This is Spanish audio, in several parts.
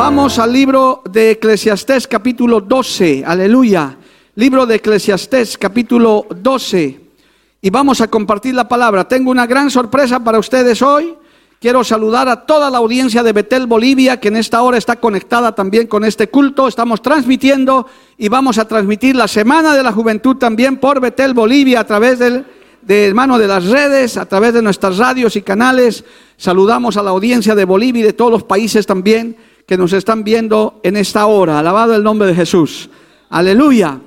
Vamos al libro de Eclesiastés capítulo 12, aleluya. Libro de Eclesiastés capítulo 12. Y vamos a compartir la palabra. Tengo una gran sorpresa para ustedes hoy. Quiero saludar a toda la audiencia de Betel, Bolivia, que en esta hora está conectada también con este culto. Estamos transmitiendo y vamos a transmitir la Semana de la Juventud también por Betel, Bolivia, a través del, de hermano de las redes, a través de nuestras radios y canales. Saludamos a la audiencia de Bolivia y de todos los países también que nos están viendo en esta hora. Alabado el nombre de Jesús. Aleluya.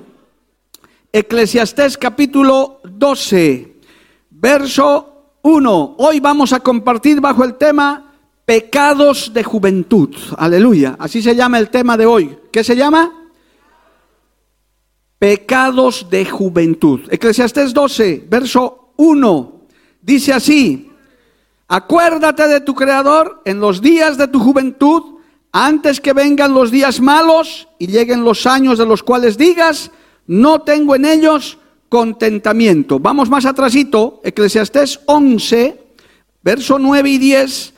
Eclesiastés capítulo 12, verso 1. Hoy vamos a compartir bajo el tema pecados de juventud. Aleluya. Así se llama el tema de hoy. ¿Qué se llama? Pecados de juventud. Eclesiastés 12, verso 1. Dice así. Acuérdate de tu Creador en los días de tu juventud antes que vengan los días malos y lleguen los años de los cuales digas, no tengo en ellos contentamiento. Vamos más atrásito, Eclesiastés 11, verso 9 y 10.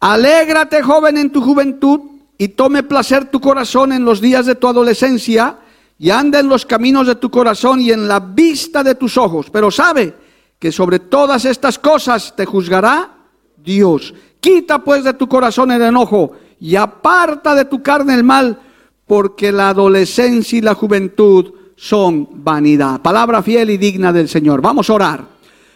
Alégrate, joven, en tu juventud y tome placer tu corazón en los días de tu adolescencia y anda en los caminos de tu corazón y en la vista de tus ojos. Pero sabe que sobre todas estas cosas te juzgará Dios. Quita pues de tu corazón el enojo y aparta de tu carne el mal, porque la adolescencia y la juventud son vanidad. Palabra fiel y digna del Señor. Vamos a orar.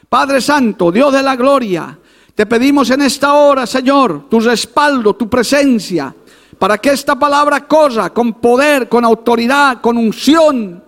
Padre Santo, Dios de la gloria, te pedimos en esta hora, Señor, tu respaldo, tu presencia, para que esta palabra corra con poder, con autoridad, con unción.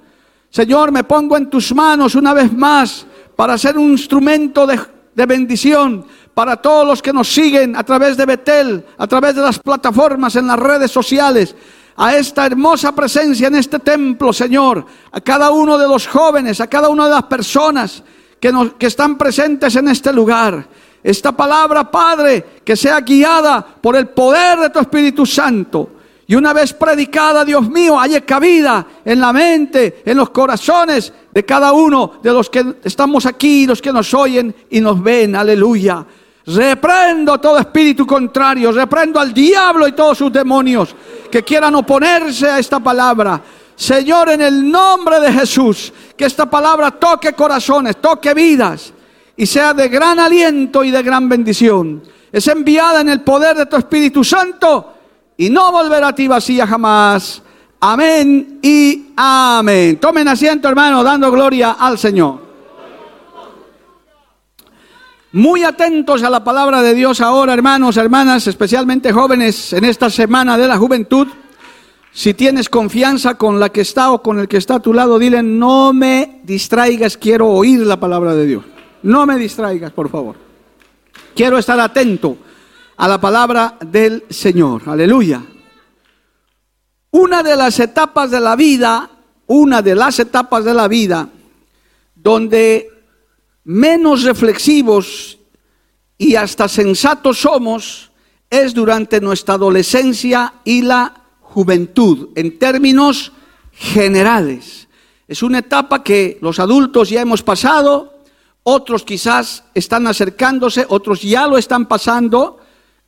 Señor, me pongo en tus manos una vez más para ser un instrumento de, de bendición para todos los que nos siguen a través de Betel, a través de las plataformas, en las redes sociales, a esta hermosa presencia en este templo, Señor, a cada uno de los jóvenes, a cada una de las personas que, nos, están presentes en este lugar. Esta palabra, Padre, que sea guiada por el poder de tu Espíritu Santo. Y una vez predicada, Dios mío, haya cabida en la mente, en los corazones de cada uno de los que estamos aquí, los que nos oyen y nos ven. Aleluya. Reprendo todo espíritu contrario, reprendo al diablo y todos sus demonios que quieran oponerse a esta palabra. Señor, en el nombre de Jesús, que esta palabra toque corazones, toque vidas y sea de gran aliento y de gran bendición. Es enviada en el poder de tu Espíritu Santo y no volverá a ti vacía jamás. Amén y amén. Tomen asiento, hermano, dando gloria al Señor. Muy atentos a la palabra de Dios ahora, hermanos, hermanas, especialmente jóvenes, en esta semana de la juventud. Si tienes confianza con la que está o con el que está a tu lado, dile, no me distraigas, quiero oír la palabra de Dios. No me distraigas, por favor. Quiero estar atento a la palabra del Señor. Aleluya. Una de las etapas de la vida, una de las etapas de la vida, donde menos reflexivos y hasta sensatos somos es durante nuestra adolescencia y la juventud, en términos generales. Es una etapa que los adultos ya hemos pasado, otros quizás están acercándose, otros ya lo están pasando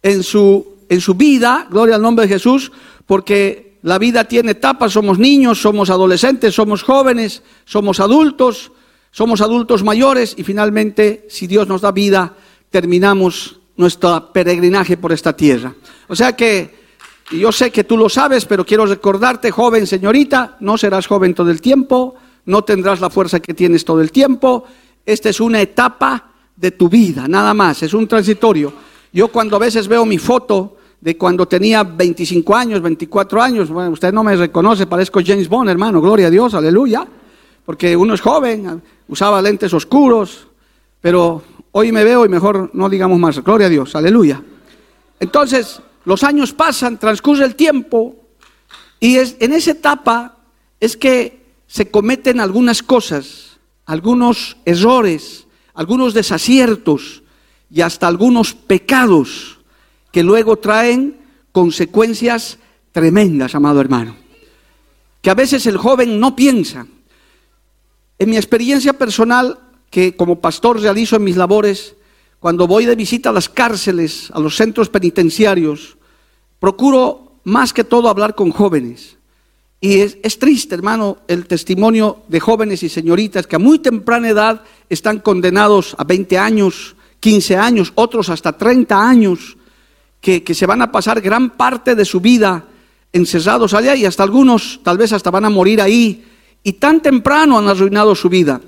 en su, en su vida, gloria al nombre de Jesús, porque la vida tiene etapas, somos niños, somos adolescentes, somos jóvenes, somos adultos, somos adultos mayores y finalmente, si Dios nos da vida, terminamos nuestro peregrinaje por esta tierra. O sea que yo sé que tú lo sabes, pero quiero recordarte, joven señorita, no serás joven todo el tiempo, no tendrás la fuerza que tienes todo el tiempo. Esta es una etapa de tu vida, nada más, es un transitorio. Yo cuando a veces veo mi foto de cuando tenía 25 años, 24 años, bueno, usted no me reconoce, parezco James Bond, hermano, gloria a Dios, aleluya. Porque uno es joven, usaba lentes oscuros, pero hoy me veo y mejor no digamos más. Gloria a Dios, aleluya. Entonces, los años pasan, transcurre el tiempo, y es, en esa etapa es que se cometen algunas cosas, algunos errores, algunos desaciertos y hasta algunos pecados que luego traen consecuencias tremendas, amado hermano. Que a veces el joven no piensa. En mi experiencia personal, que como pastor realizo en mis labores, cuando voy de visita a las cárceles, a los centros penitenciarios, procuro más que todo hablar con jóvenes. Y es, triste, hermano, el testimonio de jóvenes y señoritas que a muy temprana edad están condenados a 20 años, 15 años, otros hasta 30 años, que, que se van a pasar gran parte de su vida encerrados allá y hasta algunos tal vez hasta van a morir ahí. Y tan temprano han arruinado su vida.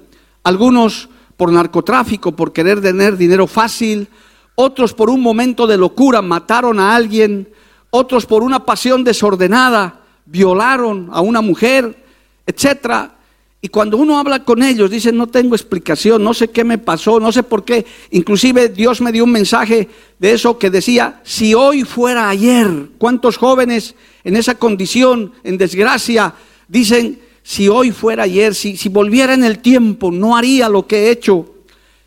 Algunos por narcotráfico, por querer tener dinero fácil, otros por un momento de locura mataron a alguien, otros por una pasión desordenada violaron a una mujer, etcétera. Y cuando uno habla con ellos, dicen, no tengo explicación, no sé qué me pasó, no sé por qué. Inclusive Dios me dio un mensaje de eso que decía, si hoy fuera ayer, ¿cuántos jóvenes en esa condición, en desgracia, dicen, si hoy fuera ayer, si, volviera en el tiempo, no haría lo que he hecho?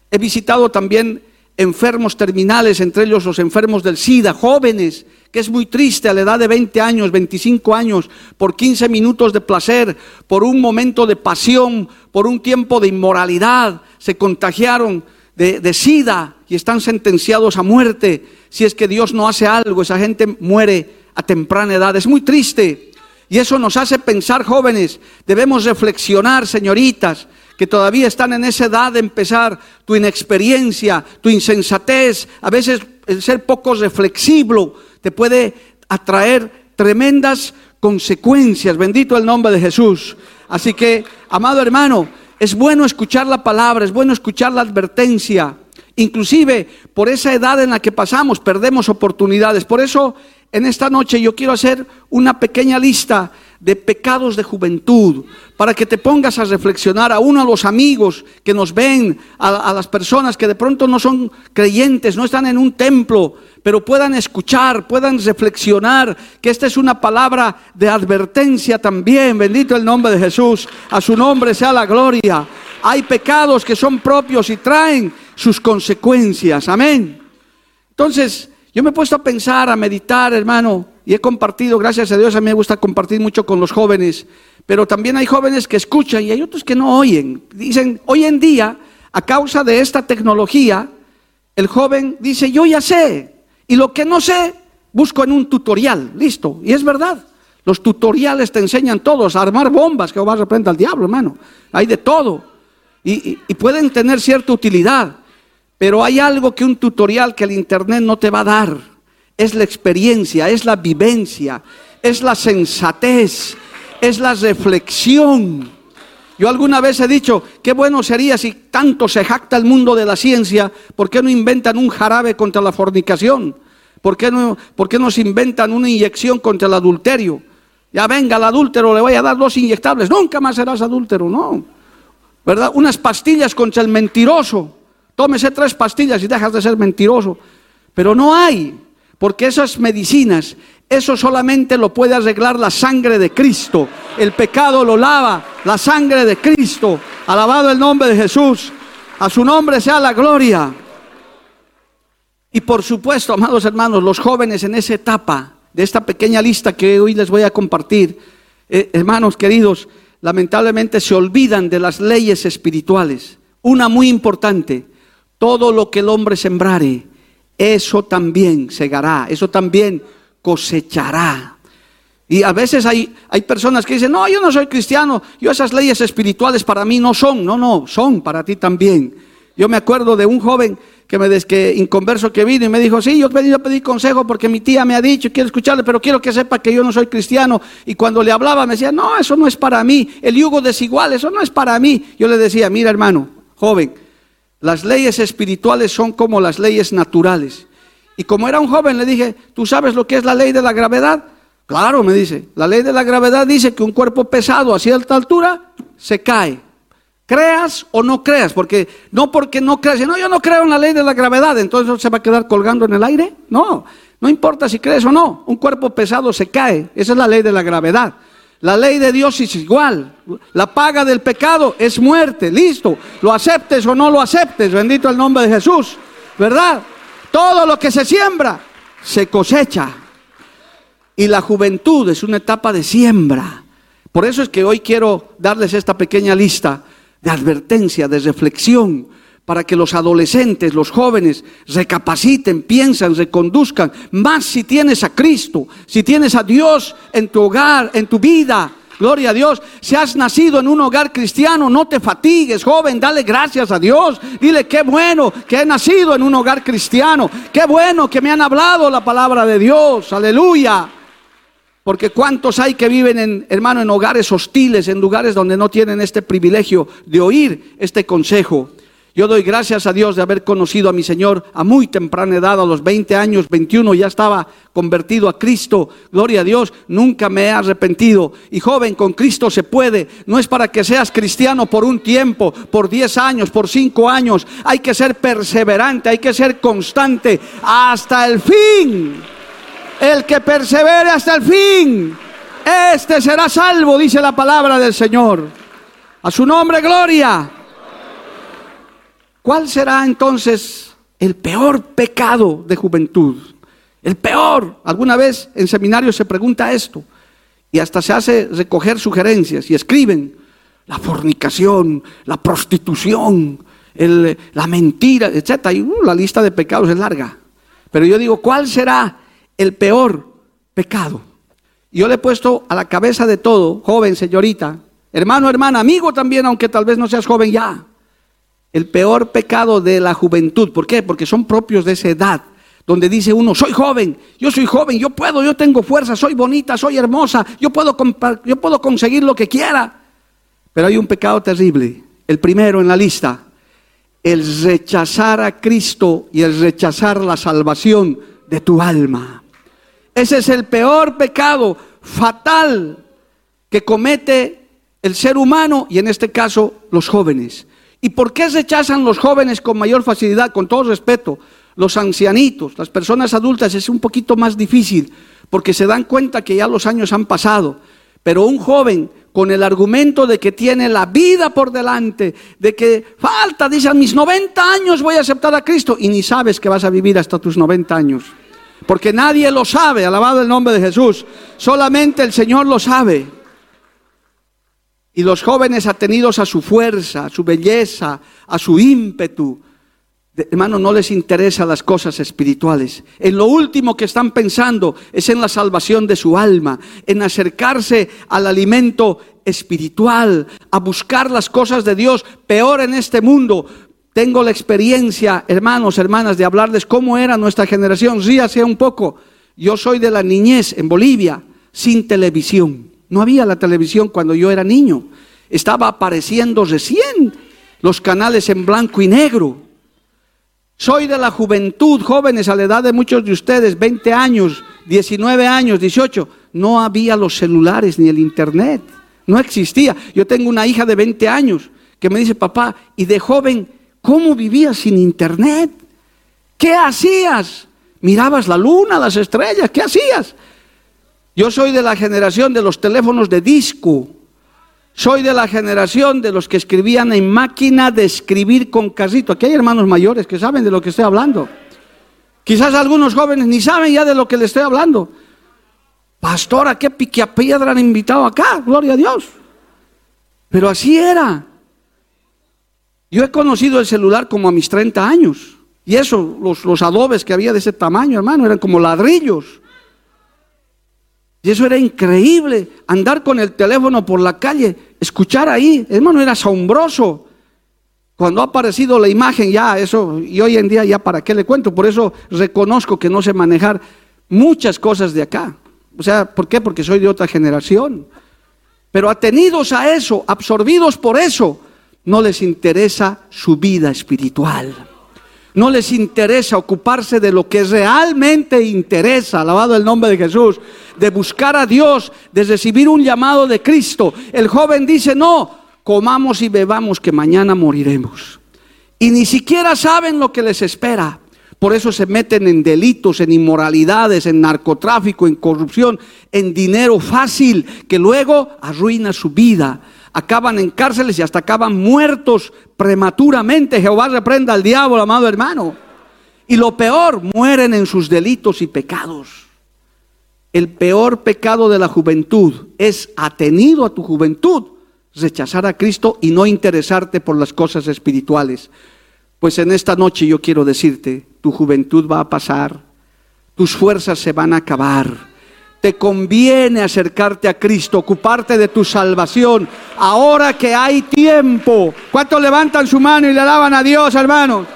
He visitado también enfermos terminales, entre ellos los enfermos del SIDA, jóvenes que es muy triste a la edad de 20 años, 25 años, por 15 minutos de placer, por un momento de pasión, por un tiempo de inmoralidad, se contagiaron de, sida y están sentenciados a muerte. Si es que Dios no hace algo, esa gente muere a temprana edad. Es muy triste. Y eso nos hace pensar, jóvenes, debemos reflexionar, señoritas, que todavía están en esa edad de empezar tu inexperiencia, tu insensatez, a veces el ser poco reflexivo, te puede atraer tremendas consecuencias. Bendito el nombre de Jesús. Así que, amado hermano, es bueno escuchar la palabra, es bueno escuchar la advertencia. Inclusive por esa edad en la que pasamos perdemos oportunidades. Por eso en esta noche yo quiero hacer una pequeña lista de pecados de juventud, para que te pongas a reflexionar a uno a los amigos que nos ven, a, a, las personas que de pronto no son creyentes, no están en un templo, pero puedan escuchar, puedan reflexionar, que esta es una palabra de advertencia también, bendito el nombre de Jesús, a su nombre sea la gloria. Hay pecados que son propios y traen sus consecuencias, amén. Entonces, yo me he puesto a pensar, a meditar, hermano, y he compartido, gracias a Dios, a mí me gusta compartir mucho con los jóvenes, pero también hay jóvenes que escuchan y hay otros que no oyen. Dicen, hoy en día, a causa de esta tecnología, el joven dice, yo ya sé, y lo que no sé, busco en un tutorial, listo, y es verdad. Los tutoriales te enseñan todos a armar bombas, que vas a aprender al diablo, hermano. Hay de todo. Y, pueden tener cierta utilidad, pero hay algo que un tutorial que el Internet no te va a dar es la experiencia, es la vivencia, es la sensatez, es la reflexión. Yo alguna vez he dicho, qué bueno sería si tanto se jacta el mundo de la ciencia, ¿por qué no inventan un jarabe contra la fornicación? ¿Por qué no, por qué no se inventan una inyección contra el adulterio? Ya venga el adúltero, le voy a dar dos inyectables, nunca más serás adúltero, no. ¿Verdad? Unas pastillas contra el mentiroso. Tómese tres pastillas y dejas de ser mentiroso. Pero no hay. Porque esas medicinas, eso solamente lo puede arreglar la sangre de Cristo. El pecado lo lava la sangre de Cristo. Alabado el nombre de Jesús. A su nombre sea la gloria. Y por supuesto, amados hermanos, los jóvenes en esa etapa de esta pequeña lista que hoy les voy a compartir, eh, hermanos queridos, lamentablemente se olvidan de las leyes espirituales. Una muy importante, todo lo que el hombre sembrare, eso también segará, eso también cosechará. Y a veces hay, hay personas que dicen, no, yo no soy cristiano, yo esas leyes espirituales para mí no son, no, no, son para ti también. Yo me acuerdo de un joven que me des, que inconverso que vino y me dijo, sí, yo he pedido a pedir consejo porque mi tía me ha dicho, quiero escucharle, pero quiero que sepa que yo no soy cristiano. Y cuando le hablaba me decía, no, eso no es para mí, el yugo desigual, eso no es para mí. Yo le decía, mira hermano, joven, las leyes espirituales son como las leyes naturales. Y como era un joven, le dije, ¿tú sabes lo que es la ley de la gravedad? Claro, me dice, la ley de la gravedad dice que un cuerpo pesado a cierta altura se cae. Creas o no creas, porque no porque no creas, no, yo no creo en la ley de la gravedad, entonces se va a quedar colgando en el aire. No, no importa si crees o no, un cuerpo pesado se cae, esa es la ley de la gravedad. La ley de Dios es igual. La paga del pecado es muerte. Listo. Lo aceptes o no lo aceptes. Bendito el nombre de Jesús. ¿Verdad? Todo lo que se siembra se cosecha. Y la juventud es una etapa de siembra. Por eso es que hoy quiero darles esta pequeña lista de advertencia, de reflexión, para que los adolescentes, los jóvenes, recapaciten, piensan, reconduzcan, más si tienes a Cristo, si tienes a Dios en tu hogar, en tu vida. Gloria a Dios. Si has nacido en un hogar cristiano, no te fatigues, joven, dale gracias a Dios. Dile qué bueno que he nacido en un hogar cristiano. Qué bueno que me han hablado la palabra de Dios. Aleluya. Porque cuántos hay que viven en, hermano, en hogares hostiles, en lugares donde no tienen este privilegio de oír este consejo. Yo doy gracias a Dios de haber conocido a mi Señor a muy temprana edad, a los 20 años, 21, ya estaba convertido a Cristo. Gloria a Dios, nunca me he arrepentido. Y joven, con Cristo se puede. No es para que seas cristiano por un tiempo, por 10 años, por 5 años. Hay que ser perseverante, hay que ser constante hasta el fin. El que persevere hasta el fin, este será salvo, dice la palabra del Señor. A su nombre, gloria. ¿Cuál será entonces el peor pecado de juventud? El peor. Alguna vez en seminario se pregunta esto y hasta se hace recoger sugerencias y escriben la fornicación, la prostitución, la mentira, etc. Y uh, la lista de pecados es larga. Pero yo digo, ¿cuál será el peor pecado. Yo le he puesto a la cabeza de todo, joven, señorita, hermano, hermana, amigo también, aunque tal vez no seas joven ya. El peor pecado de la juventud. ¿Por qué? Porque son propios de esa edad, donde dice uno, soy joven, yo soy joven, yo puedo, yo tengo fuerza, soy bonita, soy hermosa, yo puedo, yo puedo conseguir lo que quiera. Pero hay un pecado terrible, el primero en la lista, el rechazar a Cristo y el rechazar la salvación de tu alma. Ese es el peor pecado fatal que comete el ser humano y en este caso los jóvenes. ¿Y por qué rechazan los jóvenes con mayor facilidad? Con todo respeto, los ancianitos, las personas adultas es un poquito más difícil porque se dan cuenta que ya los años han pasado. Pero un joven con el argumento de que tiene la vida por delante, de que falta, dice, a mis 90 años voy a aceptar a Cristo y ni sabes que vas a vivir hasta tus 90 años. Porque nadie lo sabe, alabado el nombre de Jesús. Solamente el Señor lo sabe. Y los jóvenes atenidos a su fuerza, a su belleza, a su ímpetu, hermano, no les interesan las cosas espirituales. En lo último que están pensando es en la salvación de su alma, en acercarse al alimento espiritual, a buscar las cosas de Dios, peor en este mundo, tengo la experiencia, hermanos, hermanas, de hablarles cómo era nuestra generación. Ríase un poco. Yo soy de la niñez en Bolivia, sin televisión. No había la televisión cuando yo era niño. Estaba apareciendo recién los canales en blanco y negro. Soy de la juventud, jóvenes, a la edad de muchos de ustedes, 20 años, 19 años, 18. No había los celulares ni el internet. No existía. Yo tengo una hija de 20 años que me dice, papá, y de joven ¿Cómo vivías sin internet? ¿Qué hacías? Mirabas la luna, las estrellas, ¿qué hacías? Yo soy de la generación de los teléfonos de disco. Soy de la generación de los que escribían en máquina de escribir con carrito. Aquí hay hermanos mayores que saben de lo que estoy hablando. Quizás algunos jóvenes ni saben ya de lo que le estoy hablando. Pastora, qué piedra han invitado acá? Gloria a Dios. Pero así era. Yo he conocido el celular como a mis 30 años. Y eso, los, los adobes que había de ese tamaño, hermano, eran como ladrillos. Y eso era increíble, andar con el teléfono por la calle, escuchar ahí, hermano, era asombroso. Cuando ha aparecido la imagen, ya eso, y hoy en día ya para qué le cuento, por eso reconozco que no sé manejar muchas cosas de acá. O sea, ¿por qué? Porque soy de otra generación. Pero atenidos a eso, absorbidos por eso, no les interesa su vida espiritual. No les interesa ocuparse de lo que realmente interesa, alabado el nombre de Jesús, de buscar a Dios, de recibir un llamado de Cristo. El joven dice, no, comamos y bebamos que mañana moriremos. Y ni siquiera saben lo que les espera. Por eso se meten en delitos, en inmoralidades, en narcotráfico, en corrupción, en dinero fácil, que luego arruina su vida. Acaban en cárceles y hasta acaban muertos prematuramente. Jehová reprenda al diablo, amado hermano. Y lo peor, mueren en sus delitos y pecados. El peor pecado de la juventud es atenido a tu juventud, rechazar a Cristo y no interesarte por las cosas espirituales. Pues en esta noche yo quiero decirte, tu juventud va a pasar, tus fuerzas se van a acabar. Te conviene acercarte a Cristo, ocuparte de tu salvación, ahora que hay tiempo. ¿Cuántos levantan su mano y le alaban a Dios, hermanos?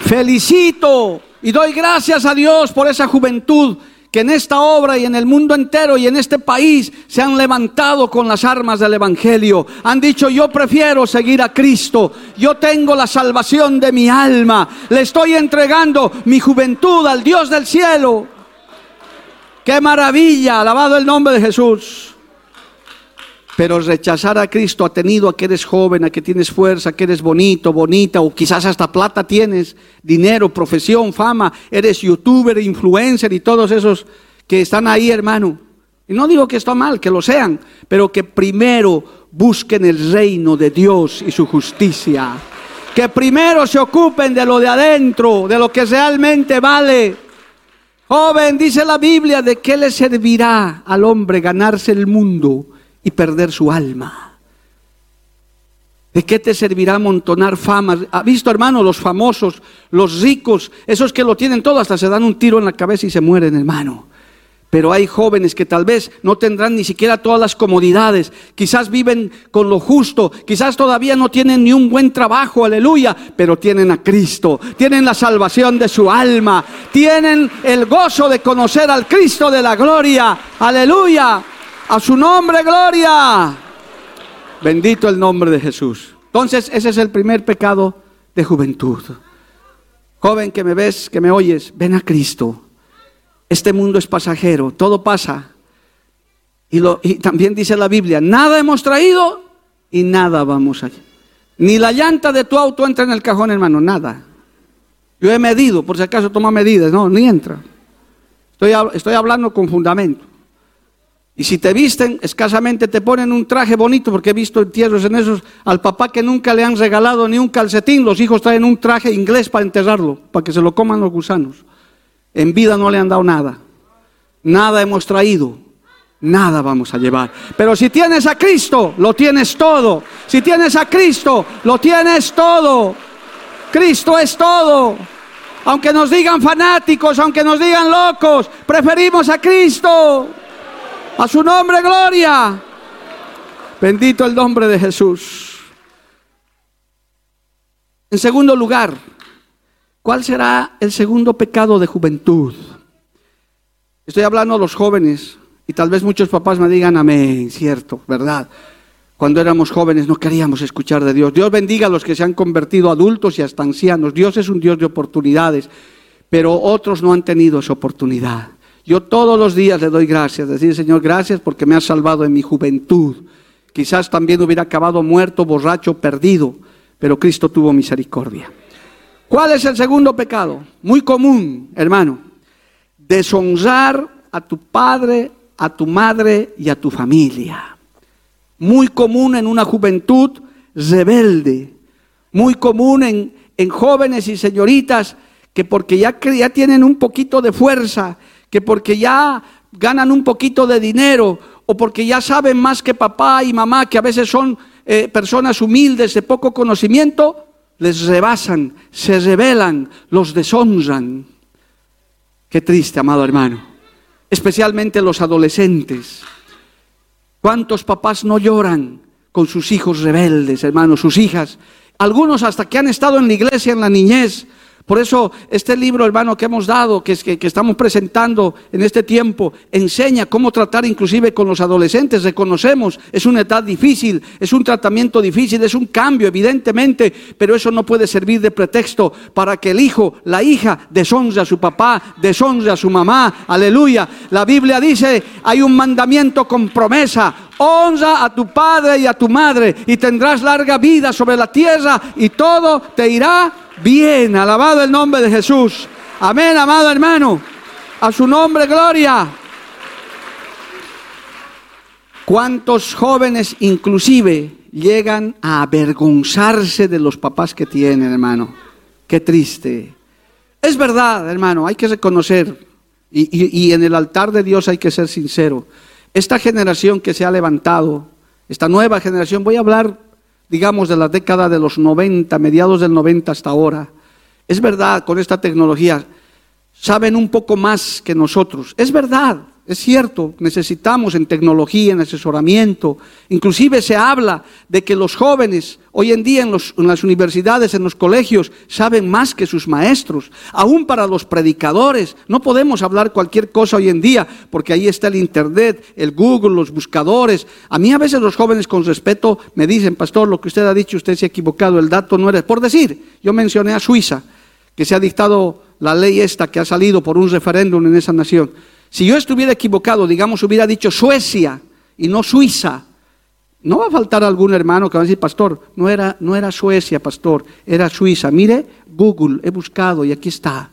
Felicito y doy gracias a Dios por esa juventud en esta obra y en el mundo entero y en este país se han levantado con las armas del Evangelio. Han dicho, yo prefiero seguir a Cristo. Yo tengo la salvación de mi alma. Le estoy entregando mi juventud al Dios del cielo. Qué maravilla, alabado el nombre de Jesús. Pero rechazar a Cristo ha tenido a que eres joven, a que tienes fuerza, a que eres bonito, bonita, o quizás hasta plata tienes, dinero, profesión, fama, eres youtuber, influencer y todos esos que están ahí, hermano. Y no digo que está mal, que lo sean, pero que primero busquen el reino de Dios y su justicia. Que primero se ocupen de lo de adentro, de lo que realmente vale. Joven, dice la Biblia, ¿de qué le servirá al hombre ganarse el mundo? Y perder su alma. ¿De qué te servirá amontonar fama? ¿Ha visto, hermano, los famosos, los ricos, esos que lo tienen todo, hasta se dan un tiro en la cabeza y se mueren, hermano? Pero hay jóvenes que tal vez no tendrán ni siquiera todas las comodidades, quizás viven con lo justo, quizás todavía no tienen ni un buen trabajo, aleluya, pero tienen a Cristo, tienen la salvación de su alma, tienen el gozo de conocer al Cristo de la gloria, aleluya. A su nombre, gloria. Bendito el nombre de Jesús. Entonces, ese es el primer pecado de juventud. Joven que me ves, que me oyes, ven a Cristo. Este mundo es pasajero, todo pasa. Y, lo, y también dice la Biblia, nada hemos traído y nada vamos allá. Ni la llanta de tu auto entra en el cajón, hermano, nada. Yo he medido, por si acaso toma medidas, no, ni entra. Estoy, estoy hablando con fundamento. Y si te visten, escasamente te ponen un traje bonito, porque he visto entierros en esos, al papá que nunca le han regalado ni un calcetín, los hijos traen un traje inglés para enterrarlo, para que se lo coman los gusanos. En vida no le han dado nada. Nada hemos traído, nada vamos a llevar. Pero si tienes a Cristo, lo tienes todo. Si tienes a Cristo, lo tienes todo. Cristo es todo. Aunque nos digan fanáticos, aunque nos digan locos, preferimos a Cristo. A su nombre, gloria. Bendito el nombre de Jesús. En segundo lugar, ¿cuál será el segundo pecado de juventud? Estoy hablando a los jóvenes y tal vez muchos papás me digan amén, cierto, ¿verdad? Cuando éramos jóvenes no queríamos escuchar de Dios. Dios bendiga a los que se han convertido adultos y hasta ancianos. Dios es un Dios de oportunidades, pero otros no han tenido esa oportunidad. Yo todos los días le doy gracias, decir Señor, gracias porque me has salvado en mi juventud. Quizás también hubiera acabado muerto, borracho, perdido, pero Cristo tuvo misericordia. ¿Cuál es el segundo pecado? Muy común, hermano. Deshonrar a tu padre, a tu madre y a tu familia. Muy común en una juventud rebelde. Muy común en, en jóvenes y señoritas que porque ya tienen un poquito de fuerza que porque ya ganan un poquito de dinero o porque ya saben más que papá y mamá, que a veces son eh, personas humildes de poco conocimiento, les rebasan, se rebelan, los deshonran. Qué triste, amado hermano. Especialmente los adolescentes. ¿Cuántos papás no lloran con sus hijos rebeldes, hermanos, sus hijas? Algunos hasta que han estado en la iglesia en la niñez, por eso este libro, hermano, que hemos dado, que, estamos presentando en este tiempo, enseña cómo tratar inclusive con los adolescentes. Reconocemos, es una edad difícil, es un tratamiento difícil, es un cambio, evidentemente, pero eso no puede servir de pretexto para que el hijo, la hija, deshonre a su papá, deshonre a su mamá. Aleluya. La Biblia dice, hay un mandamiento con promesa, Honra a tu padre y a tu madre y tendrás larga vida sobre la tierra y todo te irá bien. Alabado el nombre de Jesús. Amén, amado hermano. A su nombre, gloria. ¿Cuántos jóvenes inclusive llegan a avergonzarse de los papás que tienen, hermano? Qué triste. Es verdad, hermano, hay que reconocer, y, y en el altar de Dios hay que ser sincero. Esta generación que se ha levantado, esta nueva generación, voy a hablar, digamos, de la década de los 90, mediados del 90 hasta ahora. Es verdad, con esta tecnología, saben un poco más que nosotros. Es verdad, es cierto, necesitamos en tecnología, en asesoramiento. Inclusive se habla de que los jóvenes hoy en día en, las universidades, en los colegios, saben más que sus maestros. Aún para los predicadores, no podemos hablar cualquier cosa hoy en día, porque ahí está el Internet, el Google, los buscadores. A mí a veces los jóvenes con respeto me dicen, pastor, lo que usted ha dicho, usted se ha equivocado, el dato no era... Por decir, yo mencioné a Suiza, que se ha dictado la ley esta que ha salido por un referéndum en esa nación. Si yo estuviera equivocado, digamos, hubiera dicho Suecia y no Suiza, no va a faltar algún hermano que va a decir, pastor, no era, no era Suecia, pastor, era Suiza. Mire, Google, he buscado y aquí está.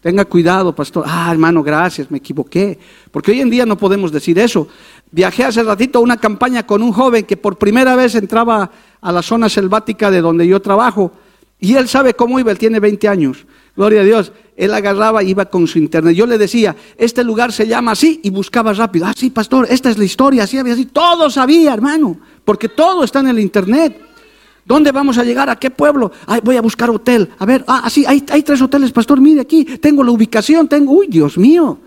Tenga cuidado, pastor. Ah, hermano, gracias, me equivoqué. Porque hoy en día no podemos decir eso. Viajé hace ratito a una campaña con un joven que por primera vez entraba a la zona selvática de donde yo trabajo. Y él sabe cómo iba, él tiene 20 años. Gloria a Dios. Él agarraba y iba con su internet. Yo le decía, este lugar se llama así y buscaba rápido. Ah, sí, pastor, esta es la historia, así había así. Todo sabía, hermano, porque todo está en el internet. ¿Dónde vamos a llegar? ¿A qué pueblo? voy a buscar hotel. A ver, ah, sí, hay, hay tres hoteles, pastor. Mire aquí, tengo la ubicación, tengo. Uy, Dios mío.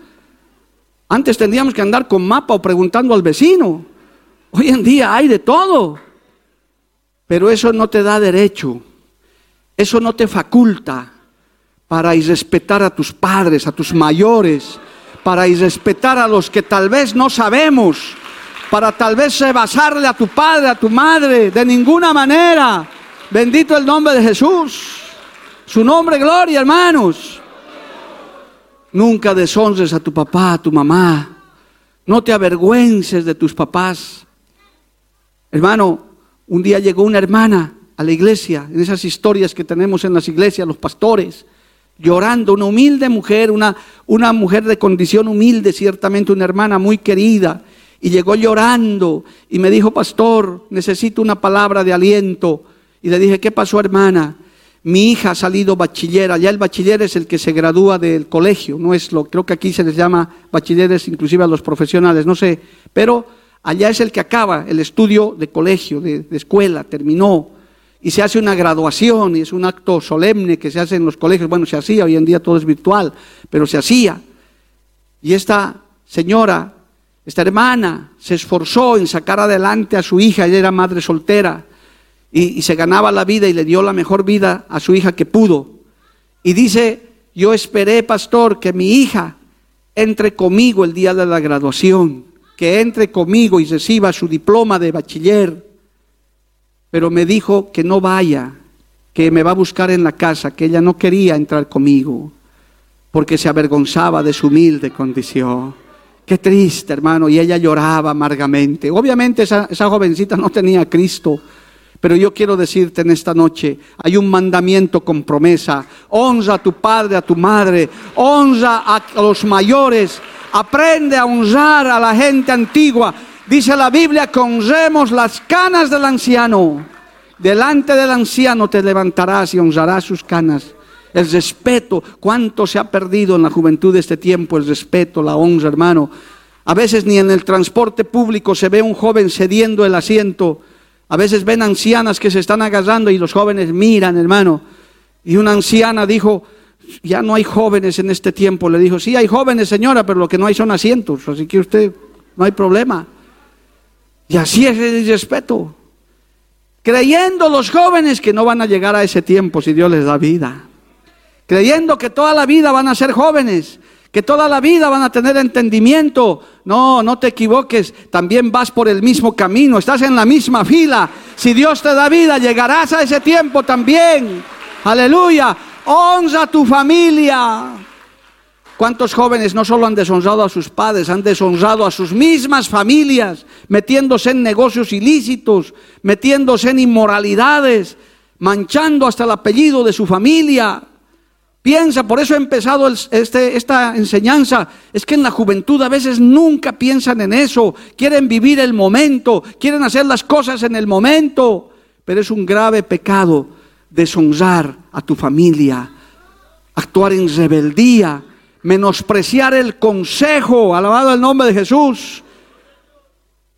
Antes tendríamos que andar con mapa o preguntando al vecino. Hoy en día hay de todo. Pero eso no te da derecho. Eso no te faculta para irrespetar a tus padres, a tus mayores, para irrespetar a los que tal vez no sabemos, para tal vez basarle a tu padre, a tu madre, de ninguna manera. Bendito el nombre de Jesús. Su nombre, gloria, hermanos. Nunca deshonres a tu papá, a tu mamá. No te avergüences de tus papás. Hermano, un día llegó una hermana a la iglesia, en esas historias que tenemos en las iglesias, los pastores, llorando, una humilde mujer, una, una mujer de condición humilde, ciertamente una hermana muy querida, y llegó llorando y me dijo, pastor, necesito una palabra de aliento. Y le dije, ¿qué pasó hermana? Mi hija ha salido bachiller, allá el bachiller es el que se gradúa del colegio, no es lo, creo que aquí se les llama bachilleres inclusive a los profesionales, no sé, pero allá es el que acaba el estudio de colegio, de escuela, terminó y se hace una graduación y es un acto solemne que se hace en los colegios. Bueno, se hacía, hoy en día todo es virtual, pero se hacía. Y esta señora, esta hermana, se esforzó en sacar adelante a su hija, ella era madre soltera, y, y se ganaba la vida y le dio la mejor vida a su hija que pudo. Y dice, yo esperé, pastor, que mi hija entre conmigo el día de la graduación, que entre conmigo y reciba su diploma de bachiller pero me dijo que no vaya, que me va a buscar en la casa, que ella no quería entrar conmigo, porque se avergonzaba de su humilde condición. Qué triste, hermano, y ella lloraba amargamente. Obviamente esa, jovencita no tenía a Cristo, pero yo quiero decirte en esta noche, hay un mandamiento con promesa. Honra a tu padre, a tu madre, honra a los mayores, aprende a honrar a la gente antigua. Dice la Biblia que honremos las canas del anciano. Delante del anciano te levantarás y honrarás sus canas. El respeto, cuánto se ha perdido en la juventud de este tiempo, el respeto, la honra, hermano. A veces ni en el transporte público se ve un joven cediendo el asiento. A veces ven ancianas que se están agarrando y los jóvenes miran, hermano. Y una anciana dijo, ya no hay jóvenes en este tiempo. Le dijo, sí hay jóvenes, señora, pero lo que no hay son asientos. Así que usted, no hay problema. Y así es el respeto. Creyendo los jóvenes que no van a llegar a ese tiempo si Dios les da vida. Creyendo que toda la vida van a ser jóvenes, que toda la vida van a tener entendimiento. No, no te equivoques, también vas por el mismo camino, estás en la misma fila. Si Dios te da vida, llegarás a ese tiempo también. Aleluya, honra a tu familia. ¿Cuántos jóvenes no solo han deshonrado a sus padres, han deshonrado a sus mismas familias, metiéndose en negocios ilícitos, metiéndose en inmoralidades, manchando hasta el apellido de su familia? Piensa, por eso he empezado este, esta enseñanza. Es que en la juventud a veces nunca piensan en eso. Quieren vivir el momento, quieren hacer las cosas en el momento. Pero es un grave pecado deshonrar a tu familia, actuar en rebeldía menospreciar el consejo, alabado el nombre de Jesús.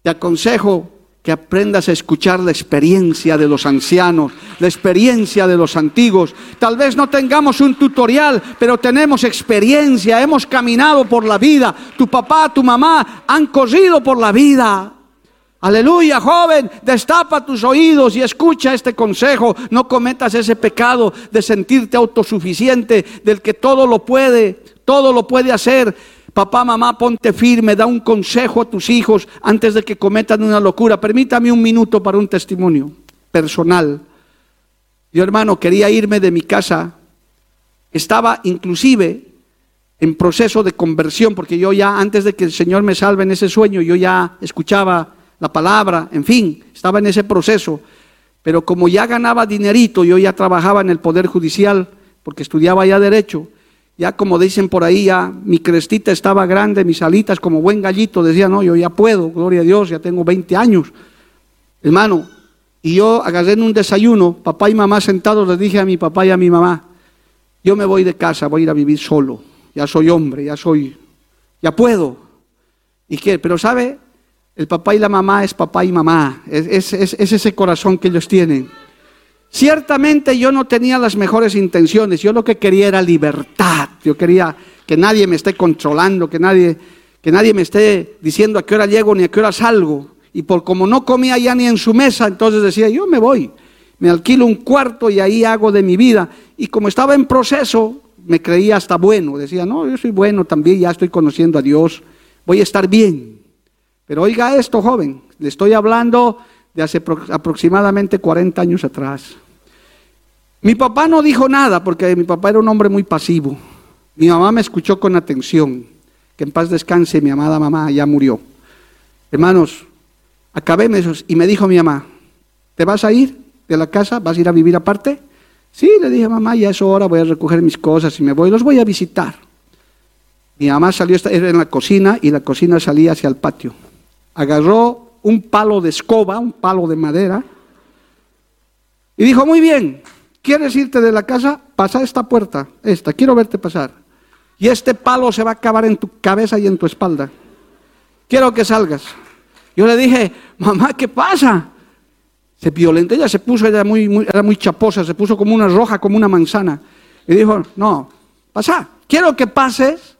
Te aconsejo que aprendas a escuchar la experiencia de los ancianos, la experiencia de los antiguos. Tal vez no tengamos un tutorial, pero tenemos experiencia, hemos caminado por la vida. Tu papá, tu mamá han corrido por la vida. Aleluya, joven, destapa tus oídos y escucha este consejo. No cometas ese pecado de sentirte autosuficiente, del que todo lo puede, todo lo puede hacer. Papá, mamá, ponte firme, da un consejo a tus hijos antes de que cometan una locura. Permítame un minuto para un testimonio personal. Yo, hermano, quería irme de mi casa. Estaba inclusive en proceso de conversión, porque yo ya, antes de que el Señor me salve en ese sueño, yo ya escuchaba la palabra, en fin, estaba en ese proceso. Pero como ya ganaba dinerito, yo ya trabajaba en el Poder Judicial, porque estudiaba ya derecho, ya como dicen por ahí, ya mi crestita estaba grande, mis alitas como buen gallito, decía, no, yo ya puedo, gloria a Dios, ya tengo 20 años. Hermano, y yo agarré en un desayuno, papá y mamá sentados, les dije a mi papá y a mi mamá, yo me voy de casa, voy a ir a vivir solo, ya soy hombre, ya soy, ya puedo. ¿Y qué? Pero sabe, el papá y la mamá es papá y mamá, es, es ese corazón que ellos tienen. Ciertamente yo no tenía las mejores intenciones, yo lo que quería era libertad, yo quería que nadie me esté controlando, que nadie, que nadie me esté diciendo a qué hora llego ni a qué hora salgo. Y por como no comía ya ni en su mesa, entonces decía, yo me voy, me alquilo un cuarto y ahí hago de mi vida. Y como estaba en proceso, me creía hasta bueno, decía, no, yo soy bueno también, ya estoy conociendo a Dios, voy a estar bien. Pero oiga esto, joven, le estoy hablando de hace aproximadamente 40 años atrás. Mi papá no dijo nada porque mi papá era un hombre muy pasivo. Mi mamá me escuchó con atención. Que en paz descanse, mi amada mamá ya murió. Hermanos, acabé y me dijo mi mamá, ¿te vas a ir de la casa? ¿Vas a ir a vivir aparte? Sí, le dije, mamá, ya es hora, voy a recoger mis cosas y me voy, los voy a visitar. Mi mamá salió, en la cocina y la cocina salía hacia el patio. Agarró un palo de escoba, un palo de madera, y dijo, muy bien, ¿quieres irte de la casa? Pasa esta puerta, esta, quiero verte pasar. Y este palo se va a acabar en tu cabeza y en tu espalda. Quiero que salgas. Yo le dije, mamá, ¿qué pasa? Se violentó, ella se puso, ella muy, muy, era muy chaposa, se puso como una roja, como una manzana. Y dijo, no, pasa, quiero que pases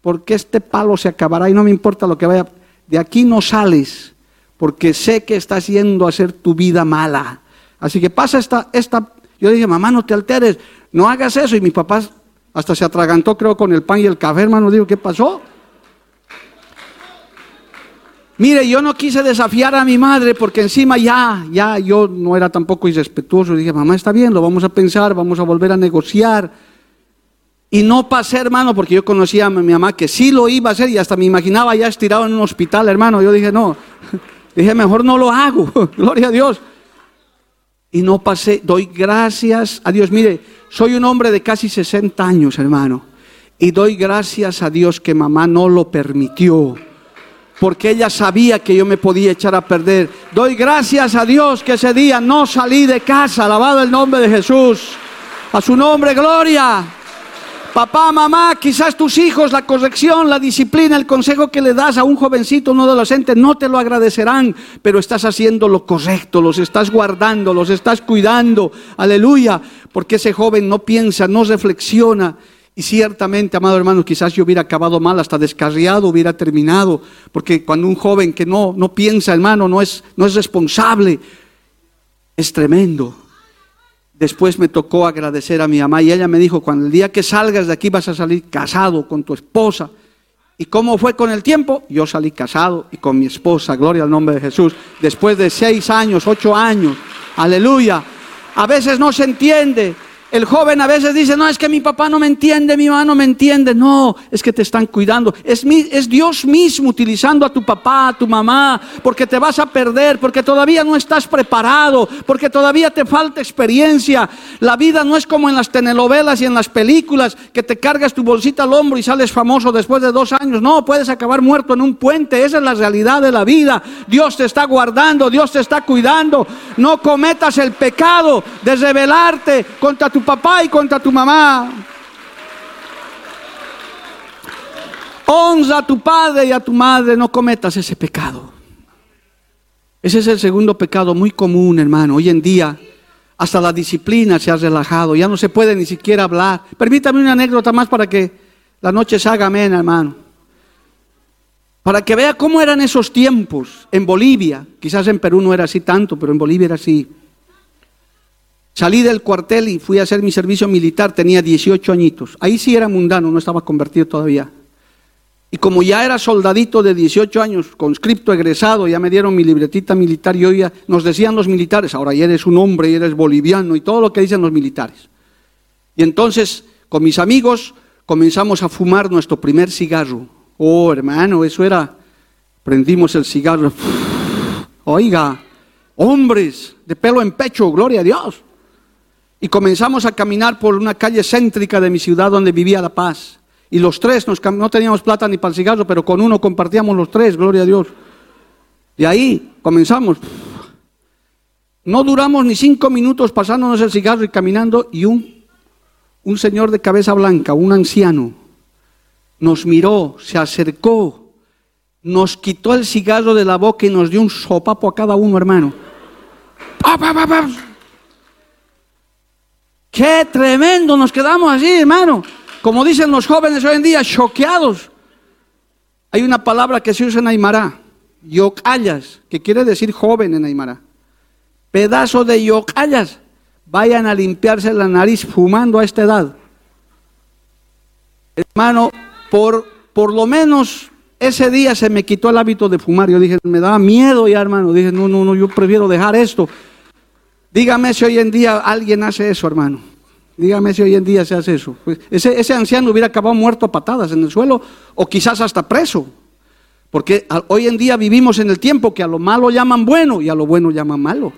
porque este palo se acabará y no me importa lo que vaya. De aquí no sales porque sé que estás yendo a hacer tu vida mala. Así que pasa esta, esta, yo dije, mamá, no te alteres, no hagas eso. Y mi papá hasta se atragantó, creo, con el pan y el café, hermano. Digo, ¿qué pasó? Mire, yo no quise desafiar a mi madre porque encima ya, ya yo no era tampoco irrespetuoso. Dije, mamá, está bien, lo vamos a pensar, vamos a volver a negociar. Y no pasé, hermano, porque yo conocía a mi mamá que sí lo iba a hacer y hasta me imaginaba ya estirado en un hospital, hermano. Yo dije, no, Dije, mejor no lo hago, gloria a Dios. Y no pasé, doy gracias a Dios. Mire, soy un hombre de casi 60 años, hermano. Y doy gracias a Dios que mamá no lo permitió. Porque ella sabía que yo me podía echar a perder. Doy gracias a Dios que ese día no salí de casa. Alabado el nombre de Jesús. A su nombre, gloria. Papá, mamá, quizás tus hijos, la corrección, la disciplina, el consejo que le das a un jovencito, un adolescente, no te lo agradecerán, pero estás haciendo lo correcto, los estás guardando, los estás cuidando. Aleluya, porque ese joven no piensa, no reflexiona. Y ciertamente, amado hermano, quizás yo hubiera acabado mal, hasta descarriado hubiera terminado, porque cuando un joven que no, no piensa, hermano, no es, no es responsable, es tremendo. Después me tocó agradecer a mi mamá y ella me dijo, cuando el día que salgas de aquí vas a salir casado con tu esposa. ¿Y cómo fue con el tiempo? Yo salí casado y con mi esposa, gloria al nombre de Jesús, después de seis años, ocho años, aleluya. A veces no se entiende, El joven a veces dice, no, es que mi papá no me entiende, mi mamá no me entiende. No, es que te están cuidando. Es, Dios mismo utilizando a tu papá, a tu mamá, porque te vas a perder, porque todavía no estás preparado, porque todavía te falta experiencia. La vida no es como en las telenovelas y en las películas, que te cargas tu bolsita al hombro y sales famoso después de dos años. No, puedes acabar muerto en un puente. Esa es la realidad de la vida. Dios te está guardando, Dios te está cuidando. No cometas el pecado de rebelarte contra tu tu papá y contra tu mamá. Honra a tu padre y a tu madre, no cometas ese pecado. Ese es el segundo pecado muy común, hermano. Hoy en día hasta la disciplina se ha relajado, ya no se puede ni siquiera hablar. Permítame una anécdota más para que la noche se haga amena, hermano. Para que vea cómo eran esos tiempos en Bolivia. Quizás en Perú no era así tanto, pero en Bolivia era así. Salí del cuartel y fui a hacer mi servicio militar, tenía 18 añitos. Ahí sí era mundano, no estaba convertido todavía. Y como ya era soldadito de 18 años, conscripto, egresado, ya me dieron mi libretita militar y hoy nos decían los militares, ahora ya eres un hombre, eres boliviano y todo lo que dicen los militares. Y entonces, con mis amigos, comenzamos a fumar nuestro primer cigarro. Oh, hermano, eso era, prendimos el cigarro. Oiga, hombres de pelo en pecho, gloria a Dios. Y comenzamos a caminar por una calle céntrica de mi ciudad donde vivía la paz. Y los tres, no teníamos plata ni para el cigarro, pero con uno compartíamos los tres, gloria a Dios. Y ahí comenzamos. No duramos ni cinco minutos pasándonos el cigarro y caminando y un, un señor de cabeza blanca, un anciano, nos miró, se acercó, nos quitó el cigarro de la boca y nos dio un sopapo a cada uno, hermano. ¡Pa, pa, pa, Qué tremendo, nos quedamos así, hermano. Como dicen los jóvenes hoy en día, choqueados. Hay una palabra que se usa en Aymara, yocallas, que quiere decir joven en Aymara. Pedazo de yocallas, vayan a limpiarse la nariz fumando a esta edad. Hermano, por, por lo menos ese día se me quitó el hábito de fumar. Yo dije, me daba miedo ya, hermano. Dije, no, no, no, yo prefiero dejar esto. Dígame si hoy en día alguien hace eso, hermano. Dígame si hoy en día se hace eso. Pues, ese, ese anciano hubiera acabado muerto a patadas en el suelo o quizás hasta preso. Porque hoy en día vivimos en el tiempo que a lo malo llaman bueno y a lo bueno llaman malo.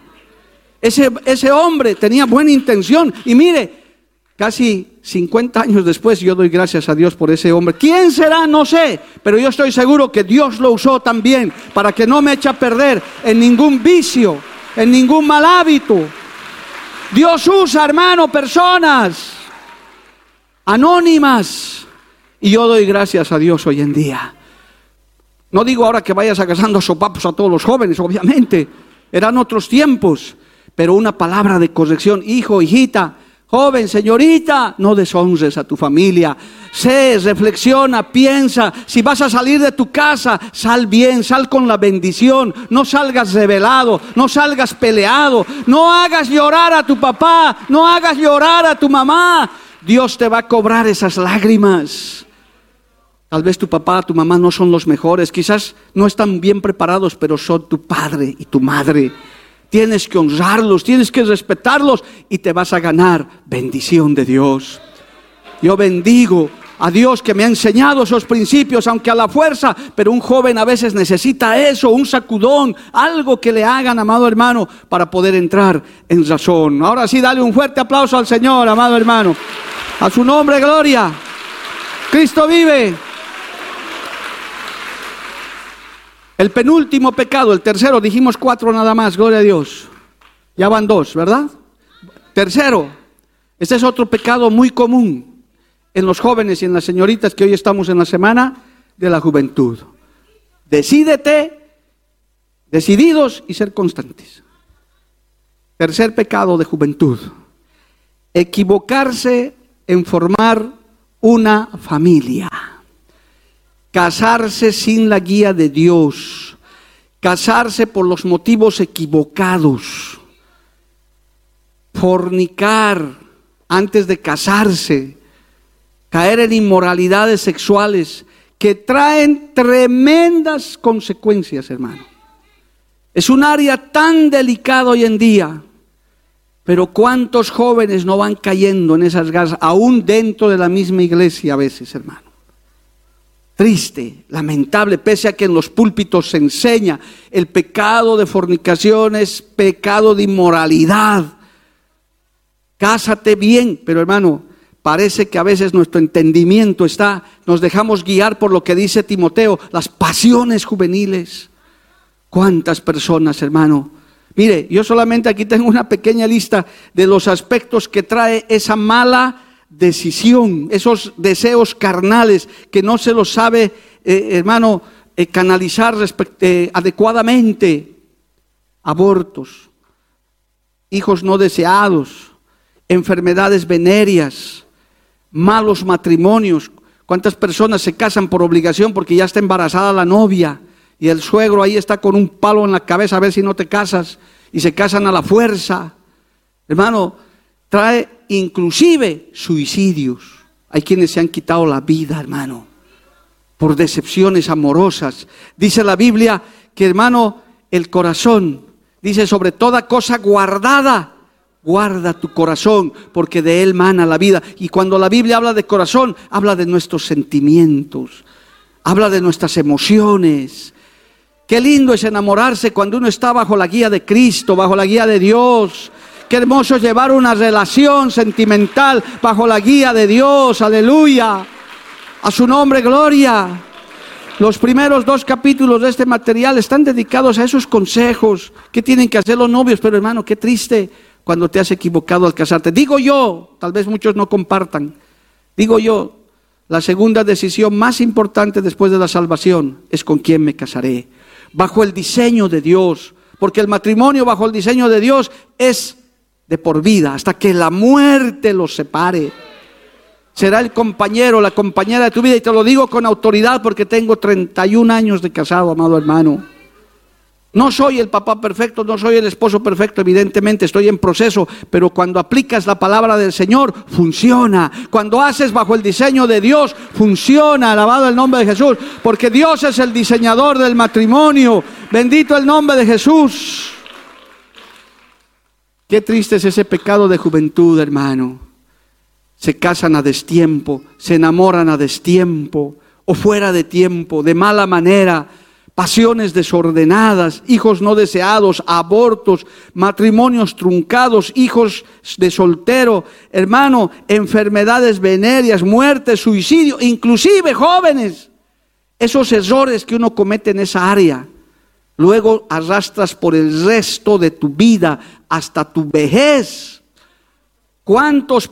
Ese, ese hombre tenía buena intención. Y mire, casi 50 años después yo doy gracias a Dios por ese hombre. ¿Quién será? No sé. Pero yo estoy seguro que Dios lo usó también para que no me eche a perder en ningún vicio en ningún mal hábito. Dios usa, hermano, personas anónimas. Y yo doy gracias a Dios hoy en día. No digo ahora que vayas a sopapos a todos los jóvenes, obviamente. Eran otros tiempos. Pero una palabra de corrección, hijo, hijita, Joven, señorita, no deshonres a tu familia. Sé, reflexiona, piensa. Si vas a salir de tu casa, sal bien, sal con la bendición. No salgas revelado, no salgas peleado. No hagas llorar a tu papá, no hagas llorar a tu mamá. Dios te va a cobrar esas lágrimas. Tal vez tu papá, tu mamá no son los mejores, quizás no están bien preparados, pero son tu padre y tu madre. Tienes que honrarlos, tienes que respetarlos y te vas a ganar bendición de Dios. Yo bendigo a Dios que me ha enseñado esos principios, aunque a la fuerza, pero un joven a veces necesita eso, un sacudón, algo que le hagan, amado hermano, para poder entrar en razón. Ahora sí, dale un fuerte aplauso al Señor, amado hermano. A su nombre, gloria. Cristo vive. El penúltimo pecado, el tercero, dijimos cuatro nada más, gloria a Dios. Ya van dos, ¿verdad? Tercero, este es otro pecado muy común en los jóvenes y en las señoritas que hoy estamos en la semana de la juventud. Decídete, decididos y ser constantes. Tercer pecado de juventud, equivocarse en formar una familia casarse sin la guía de Dios, casarse por los motivos equivocados, fornicar antes de casarse, caer en inmoralidades sexuales que traen tremendas consecuencias, hermano. Es un área tan delicada hoy en día Pero cuántos jóvenes no van cayendo en esas garras, aún dentro de la misma iglesia a veces, hermano. Triste, lamentable, pese a que en los púlpitos se enseña el pecado de fornicación es pecado de inmoralidad. Cásate bien, pero hermano, parece que a veces nuestro entendimiento está, nos dejamos guiar por lo que dice Timoteo, las pasiones juveniles. ¿Cuántas personas, hermano? Mire, yo solamente aquí tengo una pequeña lista de los aspectos que trae esa mala decisión, esos deseos carnales que no se los sabe, eh, hermano, eh, canalizar eh, adecuadamente. Abortos, hijos no deseados, enfermedades venéreas, malos matrimonios. ¿Cuántas personas se casan por obligación porque ya está embarazada la novia? y el suegro ahí está con un palo en la cabeza a ver si no te casas y se casan a la fuerza. Hermano, trae inclusive suicidios. Hay quienes se han quitado la vida, hermano, por decepciones amorosas. Dice la Biblia que, hermano, el corazón, dice sobre toda cosa guardada, guarda tu corazón, porque de él mana la vida. Y cuando la Biblia habla de corazón, habla de nuestros sentimientos, habla de nuestras emociones, Qué lindo es enamorarse cuando uno está bajo la guía de Cristo, bajo la guía de Dios. Qué hermoso llevar una relación sentimental bajo la guía de Dios. Aleluya. A su nombre, gloria. Los primeros dos capítulos de este material están dedicados a esos consejos que tienen que hacer los novios. Pero hermano, qué triste cuando te has equivocado al casarte. Digo yo, tal vez muchos no compartan. Digo yo, la segunda decisión más importante después de la salvación es con quién me casaré bajo el diseño de Dios, porque el matrimonio bajo el diseño de Dios es de por vida, hasta que la muerte los separe. Será el compañero, la compañera de tu vida, y te lo digo con autoridad porque tengo 31 años de casado, amado hermano. No soy el papá perfecto, no soy el esposo perfecto, evidentemente estoy en proceso, pero cuando aplicas la palabra del Señor, funciona. Cuando haces bajo el diseño de Dios, funciona. Alabado el nombre de Jesús, porque Dios es el diseñador del matrimonio. Bendito el nombre de Jesús. Qué triste es ese pecado de juventud, hermano. Se casan a destiempo, se enamoran a destiempo o fuera de tiempo, de mala manera pasiones desordenadas, hijos no deseados, abortos, matrimonios truncados, hijos de soltero, hermano, enfermedades venéreas, muerte, suicidio, inclusive jóvenes. Esos errores que uno comete en esa área, luego arrastras por el resto de tu vida hasta tu vejez. ¿Cuántos,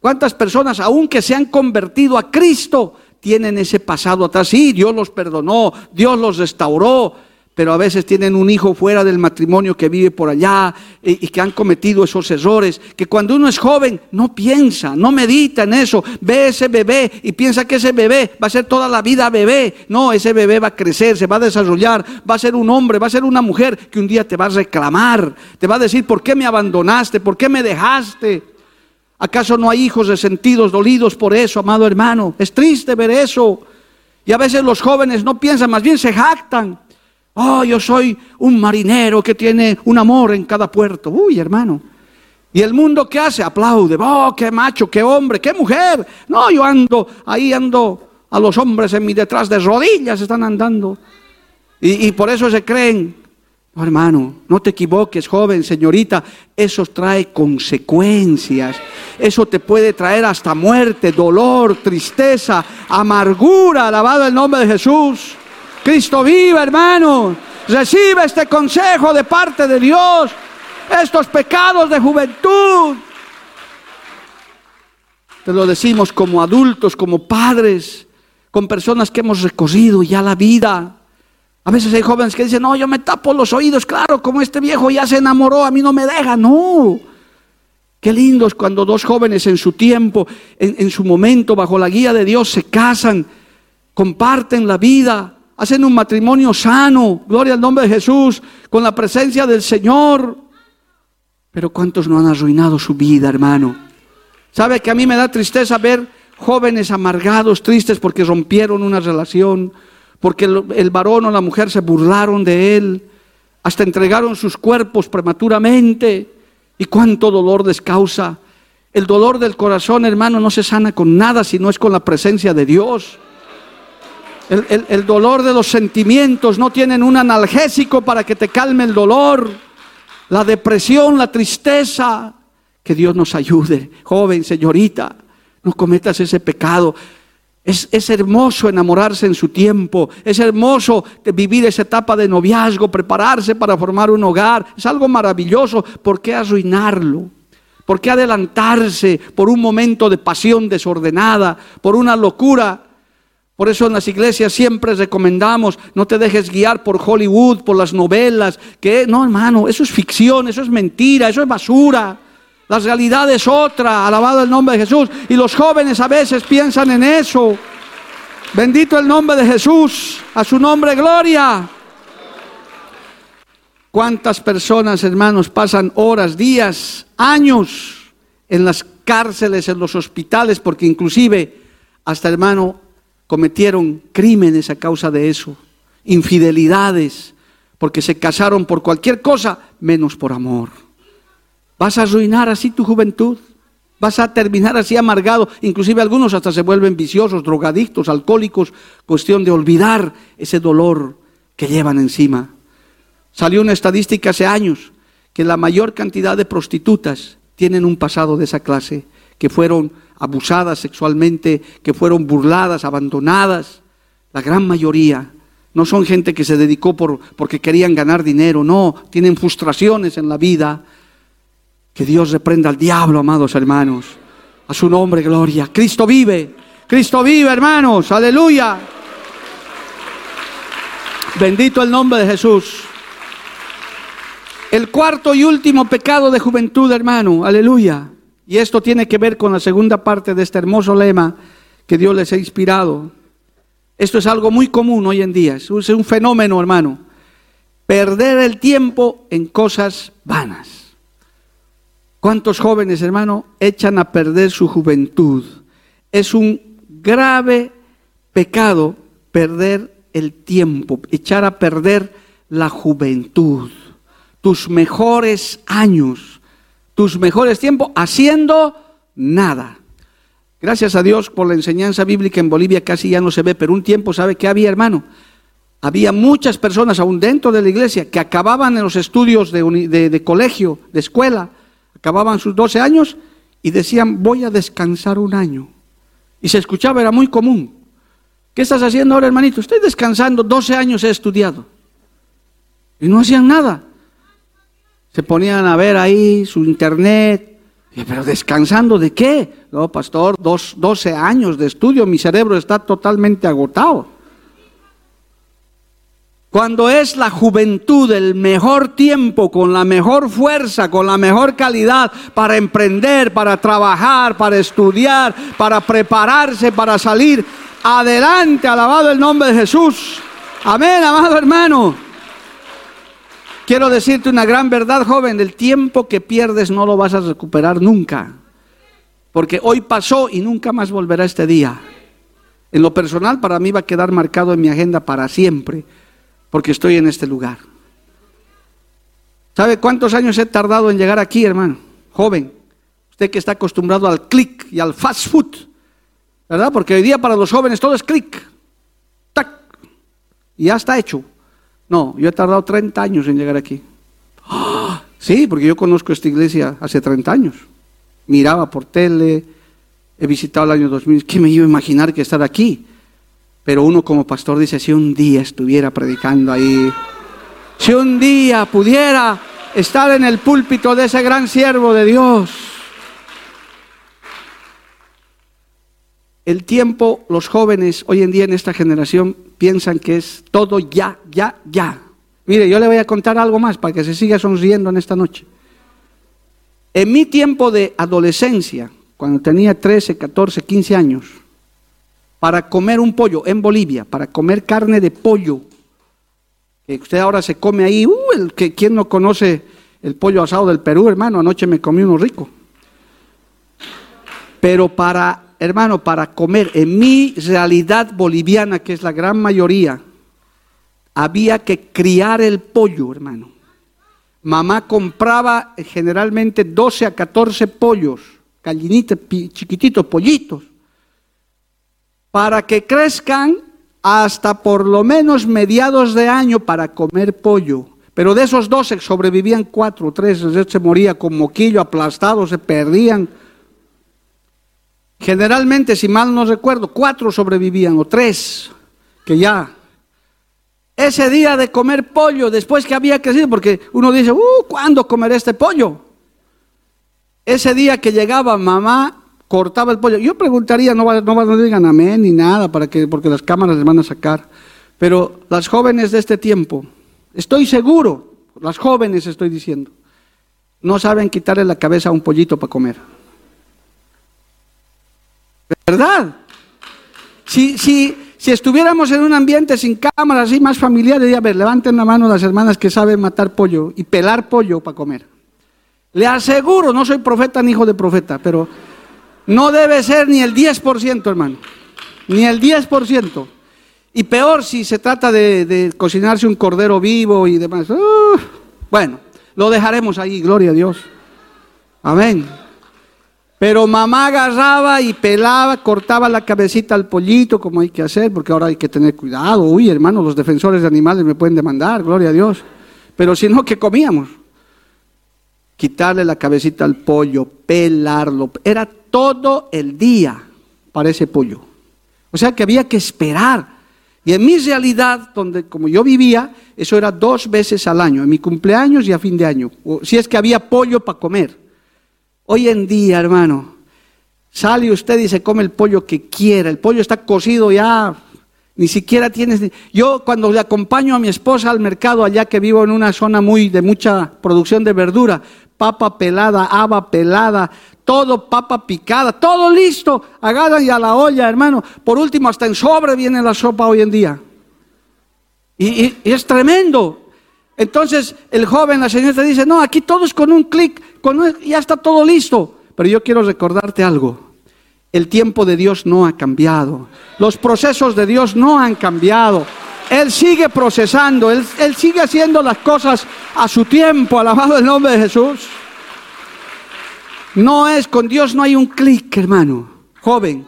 ¿Cuántas personas, aunque se han convertido a Cristo, tienen ese pasado atrás. Sí, Dios los perdonó, Dios los restauró, pero a veces tienen un hijo fuera del matrimonio que vive por allá y, que han cometido esos errores, que cuando uno es joven no piensa, no medita en eso, ve ese bebé y piensa que ese bebé va a ser toda la vida bebé. No, ese bebé va a crecer, se va a desarrollar, va a ser un hombre, va a ser una mujer que un día te va a reclamar, te va a decir, ¿por qué me abandonaste? ¿Por qué me dejaste? ¿Acaso no hay hijos resentidos, dolidos por eso, amado hermano? Es triste ver eso. Y a veces los jóvenes no piensan, más bien se jactan. Oh, yo soy un marinero que tiene un amor en cada puerto. Uy, hermano. Y el mundo qué hace? Aplaude. Oh, qué macho, qué hombre, qué mujer. No, yo ando, ahí ando a los hombres en mi detrás de rodillas están andando. Y, y por eso se creen hermano, no te equivoques, joven, señorita, eso trae consecuencias. Eso te puede traer hasta muerte, dolor, tristeza, amargura. Alabado el nombre de Jesús. Cristo viva, hermano. Recibe este consejo de parte de Dios. Estos pecados de juventud. Te lo decimos como adultos, como padres, con personas que hemos recorrido ya la vida a veces hay jóvenes que dicen, no, yo me tapo los oídos, claro, como este viejo ya se enamoró, a mí no me deja, no. Qué lindo es cuando dos jóvenes en su tiempo, en, su momento, bajo la guía de Dios, se casan, comparten la vida, hacen un matrimonio sano, gloria al nombre de Jesús, con la presencia del Señor. Pero ¿cuántos no han arruinado su vida, hermano? ¿Sabe que a mí me da tristeza ver jóvenes amargados, tristes porque rompieron una relación? porque el, varón o la mujer se burlaron de él, hasta entregaron sus cuerpos prematuramente. ¿Y cuánto dolor descausa? El dolor del corazón, hermano, no se sana con nada si no es con la presencia de Dios. El, dolor de los sentimientos no tienen un analgésico para que te calme el dolor. La depresión, la tristeza. Que Dios nos ayude. Joven, señorita, no cometas ese pecado. Es, es, hermoso enamorarse en su tiempo, es hermoso vivir esa etapa de noviazgo, prepararse para formar un hogar, es algo maravilloso. ¿Por qué arruinarlo? ¿Por qué adelantarse por un momento de pasión desordenada, por una locura? Por eso en las iglesias siempre recomendamos, no te dejes guiar por Hollywood, por las novelas, que no hermano, eso es ficción, eso es mentira, eso es basura. La realidad es otra, alabado el nombre de Jesús. Y los jóvenes a veces piensan en eso. Bendito el nombre de Jesús, a su nombre gloria. ¿Cuántas personas, hermanos, pasan horas, días, años en las cárceles, en los hospitales, porque inclusive hasta, hermano, cometieron crímenes a causa de eso, infidelidades, porque se casaron por cualquier cosa menos por amor. ¿Vas a arruinar así tu juventud? ¿Vas a terminar así amargado? Inclusive algunos hasta se vuelven viciosos, drogadictos, alcohólicos, cuestión de olvidar ese dolor que llevan encima. Salió una estadística hace años que la mayor cantidad de prostitutas tienen un pasado de esa clase, que fueron abusadas sexualmente, que fueron burladas, abandonadas. La gran mayoría no son gente que se dedicó por, porque querían ganar dinero, no, tienen frustraciones en la vida. Que Dios reprenda al diablo, amados hermanos. A su nombre, gloria. Cristo vive, Cristo vive, hermanos, aleluya. Bendito el nombre de Jesús. El cuarto y último pecado de juventud, hermano, aleluya y esto tiene que ver con la segunda parte de este hermoso lema que Dios les ha inspirado. Esto es algo muy común hoy en día, es un fenómeno, hermano. Perder el tiempo en cosas vanas. ¿Cuántos jóvenes, hermano, echan a perder su juventud? Es un grave pecado perder el tiempo, echar a perder la juventud, tus mejores años tus mejores tiempos haciendo nada. Gracias a Dios por la enseñanza bíblica en Bolivia casi ya no se ve, pero un tiempo, ¿sabe qué había, hermano? Había muchas personas aún dentro de la iglesia que acababan en los estudios de, colegio, de escuela, acababan sus 12 años y decían, voy a descansar un año. Y se escuchaba, era muy común. ¿Qué estás haciendo ahora, hermanito? Estoy descansando, 12 años he estudiado. Y no hacían nada se ponían a ver ahí su internet, pero descansando de qué? No, pastor, dos, 12 años de estudio, mi cerebro está totalmente agotado. Cuando es la juventud el mejor tiempo, con la mejor fuerza, con la mejor calidad para emprender, para trabajar, para estudiar, para prepararse, para salir adelante, alabado el nombre de Jesús. Amén, amado hermano. Quiero decirte una gran verdad, joven, el tiempo que pierdes no lo vas a recuperar nunca. Porque hoy pasó y nunca más volverá este día. En lo personal, para mí va a quedar marcado en mi agenda para siempre, porque estoy en este lugar. ¿Sabe cuántos años he tardado en llegar aquí, hermano? Joven, usted que está acostumbrado al click y al fast food, ¿verdad? Porque hoy día para los jóvenes todo es click, tac, y ya está hecho. No, yo he tardado 30 años en llegar aquí. Sí, porque yo conozco esta iglesia hace 30 años. Miraba por tele, he visitado el año 2000. ¿Qué me iba a imaginar que estar aquí? Pero uno como pastor dice, si un día estuviera predicando ahí, si un día pudiera estar en el púlpito de ese gran siervo de Dios. El tiempo, los jóvenes hoy en día en esta generación piensan que es todo ya, ya, ya. Mire, yo le voy a contar algo más para que se siga sonriendo en esta noche. En mi tiempo de adolescencia, cuando tenía 13, 14, 15 años, para comer un pollo en Bolivia, para comer carne de pollo, que usted ahora se come ahí, uh, el que quien no conoce el pollo asado del Perú, hermano, anoche me comí uno rico. Pero para hermano, para comer en mi realidad boliviana, que es la gran mayoría, había que criar el pollo, hermano. mamá compraba generalmente 12 a 14 pollos, gallinitas, chiquititos, pollitos, para que crezcan hasta por lo menos mediados de año para comer pollo. Pero de esos 12 sobrevivían cuatro, tres, se moría con moquillo, aplastado, se perdían. Generalmente, si mal no recuerdo, cuatro sobrevivían o tres, que ya ese día de comer pollo después que había crecido, porque uno dice, uh, ¿cuándo comeré este pollo? Ese día que llegaba mamá, cortaba el pollo. Yo preguntaría, no, no, no digan amén ni nada, para que, porque las cámaras les van a sacar. Pero las jóvenes de este tiempo, estoy seguro, las jóvenes estoy diciendo, no saben quitarle la cabeza a un pollito para comer. ¿Verdad? Si, si, si estuviéramos en un ambiente sin cámaras, así más familiar, diría, a ver, levanten la mano las hermanas que saben matar pollo y pelar pollo para comer. Le aseguro, no soy profeta ni hijo de profeta, pero no debe ser ni el 10%, hermano. Ni el 10%. Y peor si se trata de, cocinarse un cordero vivo y demás. bueno, lo dejaremos ahí, gloria a Dios. Amén. Pero mamá agarraba y pelaba, cortaba la cabecita al pollito, como hay que hacer, porque ahora hay que tener cuidado. Uy, hermano, los defensores de animales me pueden demandar, gloria a Dios. Pero si no, ¿qué comíamos? Quitarle la cabecita al pollo, pelarlo. Era todo el día para ese pollo. O sea que había que esperar. Y en mi realidad, donde como yo vivía, eso era dos veces al año, en mi cumpleaños y a fin de año. si es que había pollo para comer. Hoy en día, hermano, sale usted y se come el pollo que quiera. El pollo está cocido ya, ni siquiera tienes... Yo cuando le acompaño a mi esposa al mercado, allá que vivo en una zona muy de mucha producción de verdura, papa pelada, haba pelada, todo papa picada, todo listo, agarran y a la olla, hermano. Por último, hasta en sobre viene la sopa hoy en día. Y, es tremendo. Entonces el joven, la señora dice, no, aquí todo es con un clic, ya está todo listo. Pero yo quiero recordarte algo. El tiempo de Dios no ha cambiado. Los procesos de Dios no han cambiado. Él sigue procesando, él, él sigue haciendo las cosas a su tiempo. Alabado el nombre de Jesús. No es, con Dios no hay un clic, hermano, joven.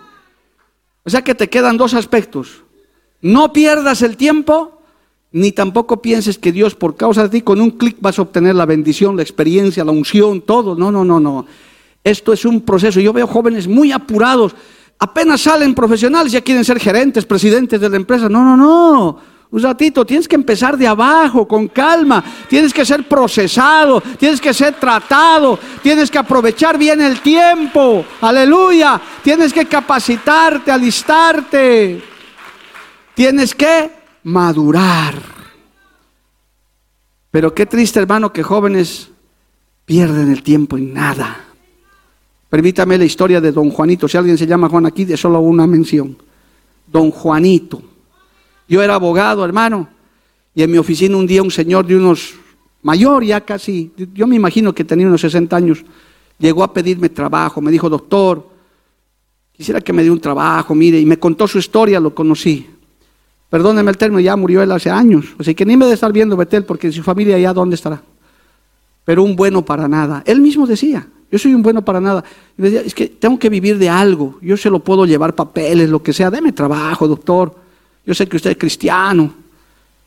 O sea que te quedan dos aspectos. No pierdas el tiempo ni tampoco pienses que Dios por causa de ti con un clic vas a obtener la bendición, la experiencia, la unción, todo. No, no, no, no. Esto es un proceso. Yo veo jóvenes muy apurados. Apenas salen profesionales, ya quieren ser gerentes, presidentes de la empresa. No, no, no. Un ratito, tienes que empezar de abajo, con calma. Tienes que ser procesado, tienes que ser tratado, tienes que aprovechar bien el tiempo. Aleluya. Tienes que capacitarte, alistarte. Tienes que madurar. Pero qué triste, hermano, que jóvenes pierden el tiempo en nada. Permítame la historia de don Juanito. Si alguien se llama Juan aquí, de solo una mención. Don Juanito. Yo era abogado, hermano, y en mi oficina un día un señor de unos mayor, ya casi, yo me imagino que tenía unos 60 años, llegó a pedirme trabajo. Me dijo, doctor, quisiera que me dé un trabajo, mire, y me contó su historia, lo conocí. Perdóneme el término, ya murió él hace años. Así que ni me de estar viendo Betel, porque su familia ya dónde estará. Pero un bueno para nada. Él mismo decía, yo soy un bueno para nada. Y decía, es que tengo que vivir de algo. Yo se lo puedo llevar papeles, lo que sea. Deme trabajo, doctor. Yo sé que usted es cristiano.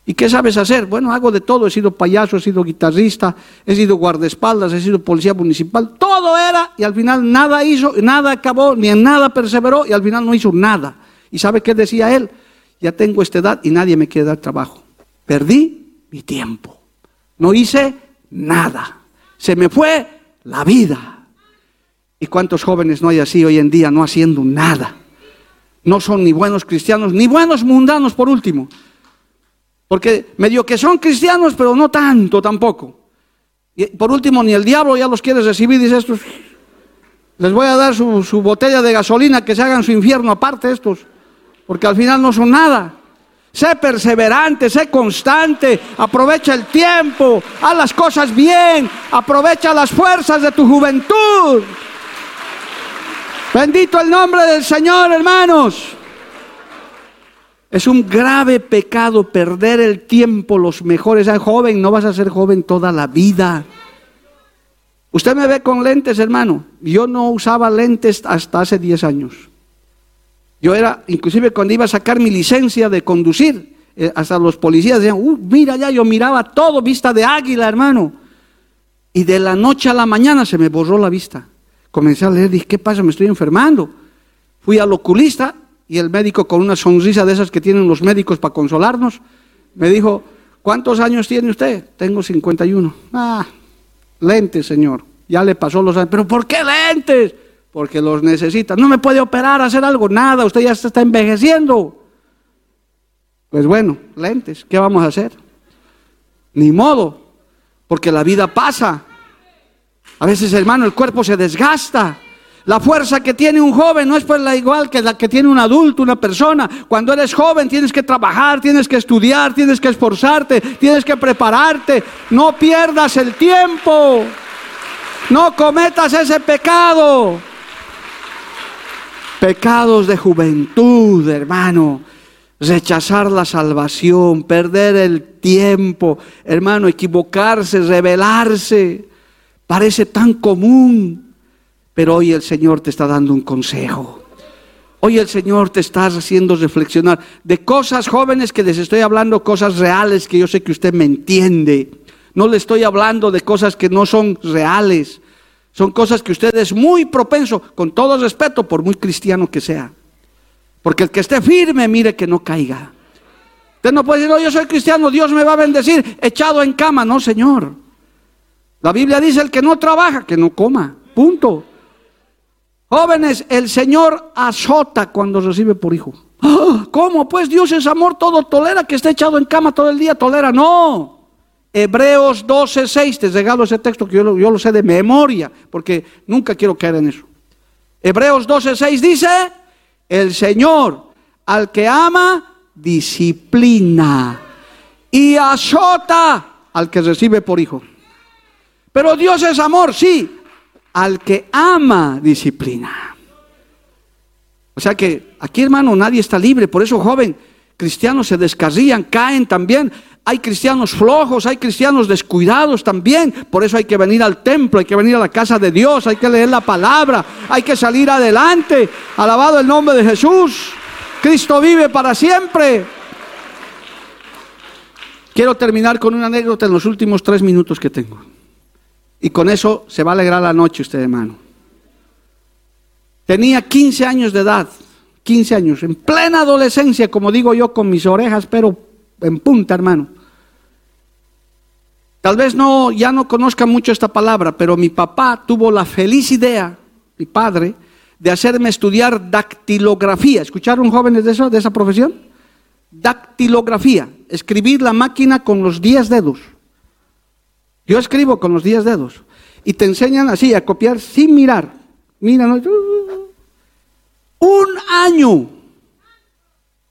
¿Y qué sabes hacer? Bueno, hago de todo. He sido payaso, he sido guitarrista, he sido guardaespaldas, he sido policía municipal. Todo era y al final nada hizo, nada acabó, ni en nada perseveró y al final no hizo nada. ¿Y sabe qué decía él? Ya tengo esta edad y nadie me quiere dar trabajo. Perdí mi tiempo. No hice nada. Se me fue la vida. ¿Y cuántos jóvenes no hay así hoy en día no haciendo nada? No son ni buenos cristianos, ni buenos mundanos por último. Porque medio que son cristianos, pero no tanto tampoco. Y por último, ni el diablo ya los quiere recibir, dice estos. Les voy a dar su, su botella de gasolina que se hagan su infierno aparte estos porque al final no son nada. Sé perseverante, sé constante, aprovecha el tiempo, haz las cosas bien, aprovecha las fuerzas de tu juventud. Bendito el nombre del Señor, hermanos. Es un grave pecado perder el tiempo, los mejores. Ah, joven, no vas a ser joven toda la vida. Usted me ve con lentes, hermano. Yo no usaba lentes hasta hace 10 años. Yo era, inclusive cuando iba a sacar mi licencia de conducir, eh, hasta los policías decían, uh, mira ya, yo miraba todo, vista de águila, hermano. Y de la noche a la mañana se me borró la vista. Comencé a leer, dije, ¿qué pasa? Me estoy enfermando. Fui al oculista y el médico con una sonrisa de esas que tienen los médicos para consolarnos, me dijo, ¿cuántos años tiene usted? Tengo 51. Ah, lentes, señor. Ya le pasó los años. ¿Pero por qué lentes? Porque los necesita. No me puede operar, hacer algo, nada. Usted ya se está envejeciendo. Pues bueno, lentes, ¿qué vamos a hacer? Ni modo, porque la vida pasa. A veces, hermano, el cuerpo se desgasta. La fuerza que tiene un joven no es pues la igual que la que tiene un adulto, una persona. Cuando eres joven tienes que trabajar, tienes que estudiar, tienes que esforzarte, tienes que prepararte. No pierdas el tiempo. No cometas ese pecado. Pecados de juventud, hermano. Rechazar la salvación, perder el tiempo, hermano, equivocarse, rebelarse. Parece tan común. Pero hoy el Señor te está dando un consejo. Hoy el Señor te está haciendo reflexionar de cosas jóvenes que les estoy hablando, cosas reales que yo sé que usted me entiende. No le estoy hablando de cosas que no son reales. Son cosas que usted es muy propenso, con todo respeto, por muy cristiano que sea. Porque el que esté firme, mire que no caiga. Usted no puede decir, no, yo soy cristiano, Dios me va a bendecir, echado en cama. No, Señor. La Biblia dice, el que no trabaja, que no coma. Punto. Jóvenes, el Señor azota cuando recibe por hijo. ¡Ah! ¿Cómo? Pues Dios es amor, todo tolera, que esté echado en cama todo el día, tolera. No. Hebreos 12, 6, te regalo ese texto que yo yo lo sé de memoria, porque nunca quiero caer en eso. Hebreos 12, 6 dice, el Señor al que ama, disciplina y azota al que recibe por hijo. Pero Dios es amor, sí, al que ama disciplina. O sea que aquí, hermano, nadie está libre. Por eso, joven, cristianos se descarrían, caen también. Hay cristianos flojos, hay cristianos descuidados también. Por eso hay que venir al templo, hay que venir a la casa de Dios, hay que leer la palabra, hay que salir adelante. Alabado el nombre de Jesús. Cristo vive para siempre. Quiero terminar con una anécdota en los últimos tres minutos que tengo. Y con eso se va a alegrar la noche usted, hermano. Tenía 15 años de edad, 15 años, en plena adolescencia, como digo yo, con mis orejas, pero en punta, hermano. Tal vez no, ya no conozca mucho esta palabra, pero mi papá tuvo la feliz idea, mi padre, de hacerme estudiar dactilografía. ¿Escucharon jóvenes de eso, de esa profesión? Dactilografía, escribir la máquina con los 10 dedos. Yo escribo con los 10 dedos. Y te enseñan así a copiar sin mirar. Mira, un año.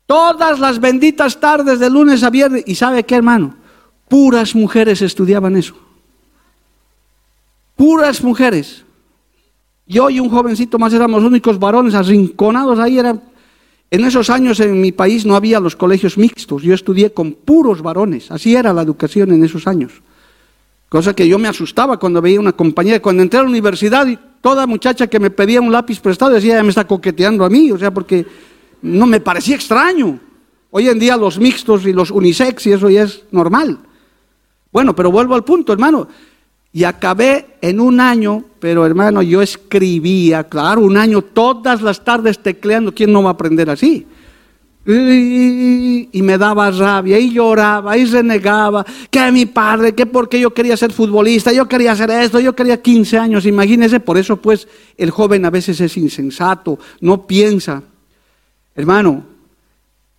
Todas las benditas tardes de lunes a viernes. ¿Y sabe qué, hermano? Puras mujeres estudiaban eso. Puras mujeres. Yo y un jovencito más éramos los únicos varones arrinconados ahí. Era... En esos años en mi país no había los colegios mixtos. Yo estudié con puros varones. Así era la educación en esos años. Cosa que yo me asustaba cuando veía una compañera. Cuando entré a la universidad, toda muchacha que me pedía un lápiz prestado decía, ya me está coqueteando a mí, o sea, porque no me parecía extraño. Hoy en día los mixtos y los unisex y eso ya es normal. Bueno, pero vuelvo al punto, hermano. Y acabé en un año, pero hermano, yo escribía, claro, un año todas las tardes tecleando. ¿Quién no va a aprender así? Y, me daba rabia, y lloraba, y renegaba, que mi padre, que porque yo quería ser futbolista, yo quería hacer esto, yo quería 15 años, imagínense, por eso pues el joven a veces es insensato, no piensa. Hermano,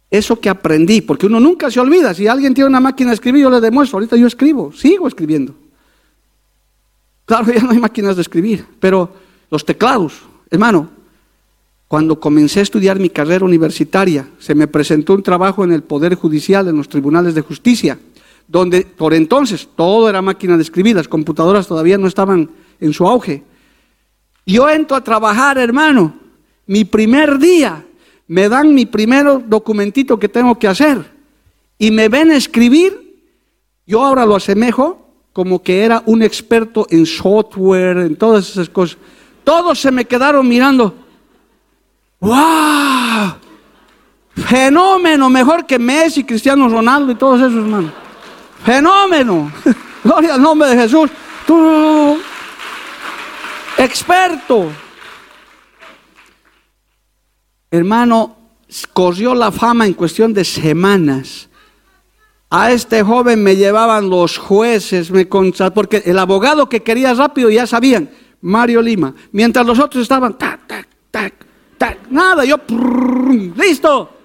eso que aprendí, porque uno nunca se olvida, si alguien tiene una máquina de escribir, yo le demuestro, ahorita yo escribo, sigo escribiendo. Claro, ya no hay máquinas de escribir, pero los teclados, hermano, cuando comencé a estudiar mi carrera universitaria, se me presentó un trabajo en el Poder Judicial, en los tribunales de justicia, donde por entonces todo era máquina de escribir, las computadoras todavía no estaban en su auge. Yo entro a trabajar, hermano, mi primer día me dan mi primer documentito que tengo que hacer y me ven escribir, yo ahora lo asemejo como que era un experto en software, en todas esas cosas. Todos se me quedaron mirando. ¡Wow! Fenómeno, mejor que Messi, Cristiano Ronaldo y todos esos hermanos. Fenómeno. Gloria al nombre de Jesús. Tú, experto. Hermano, corrió la fama en cuestión de semanas. A este joven me llevaban los jueces, me porque el abogado que quería rápido ya sabían, Mario Lima, mientras los otros estaban, tac, tac, tac, tac, nada, yo, listo.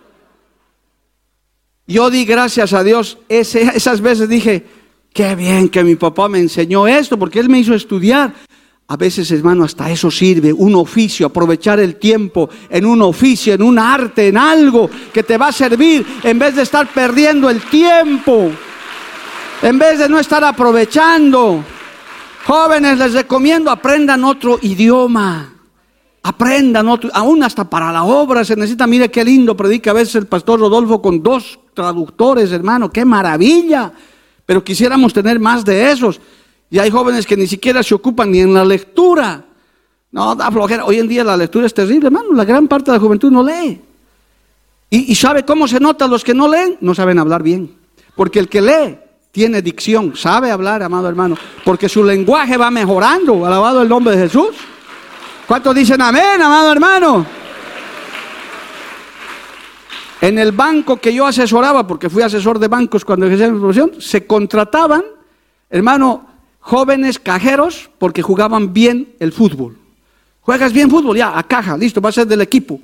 Yo di gracias a Dios, esas veces dije, qué bien que mi papá me enseñó esto, porque él me hizo estudiar. A veces, hermano, hasta eso sirve, un oficio, aprovechar el tiempo en un oficio, en un arte, en algo que te va a servir, en vez de estar perdiendo el tiempo, en vez de no estar aprovechando. Jóvenes, les recomiendo, aprendan otro idioma, aprendan otro, aún hasta para la obra se necesita, mire qué lindo predica a veces el pastor Rodolfo con dos traductores, hermano, qué maravilla, pero quisiéramos tener más de esos. Y hay jóvenes que ni siquiera se ocupan ni en la lectura. No, da flojera. Hoy en día la lectura es terrible, hermano. La gran parte de la juventud no lee. Y, sabe cómo se nota los que no leen, no saben hablar bien. Porque el que lee tiene dicción, sabe hablar, amado hermano. Porque su lenguaje va mejorando. Alabado el nombre de Jesús. ¿Cuántos dicen amén, amado hermano? En el banco que yo asesoraba, porque fui asesor de bancos cuando ejercí mi profesión, se contrataban, hermano, jóvenes cajeros porque jugaban bien el fútbol. Juegas bien fútbol, ya, a caja, listo, va a ser del equipo.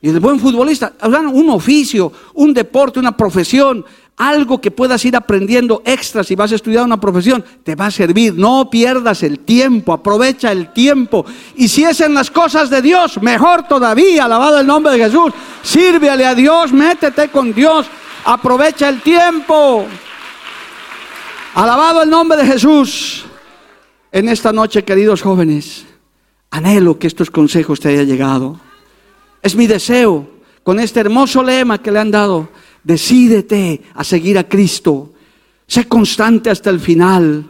Y el buen futbolista, un oficio, un deporte, una profesión, algo que puedas ir aprendiendo extra si vas a estudiar una profesión, te va a servir. No pierdas el tiempo, aprovecha el tiempo. Y si es en las cosas de Dios, mejor todavía, alabado el nombre de Jesús. Sírvele a Dios, métete con Dios, aprovecha el tiempo. Alabado el nombre de Jesús. En esta noche, queridos jóvenes, anhelo que estos consejos te hayan llegado. Es mi deseo, con este hermoso lema que le han dado, decídete a seguir a Cristo. Sé constante hasta el final.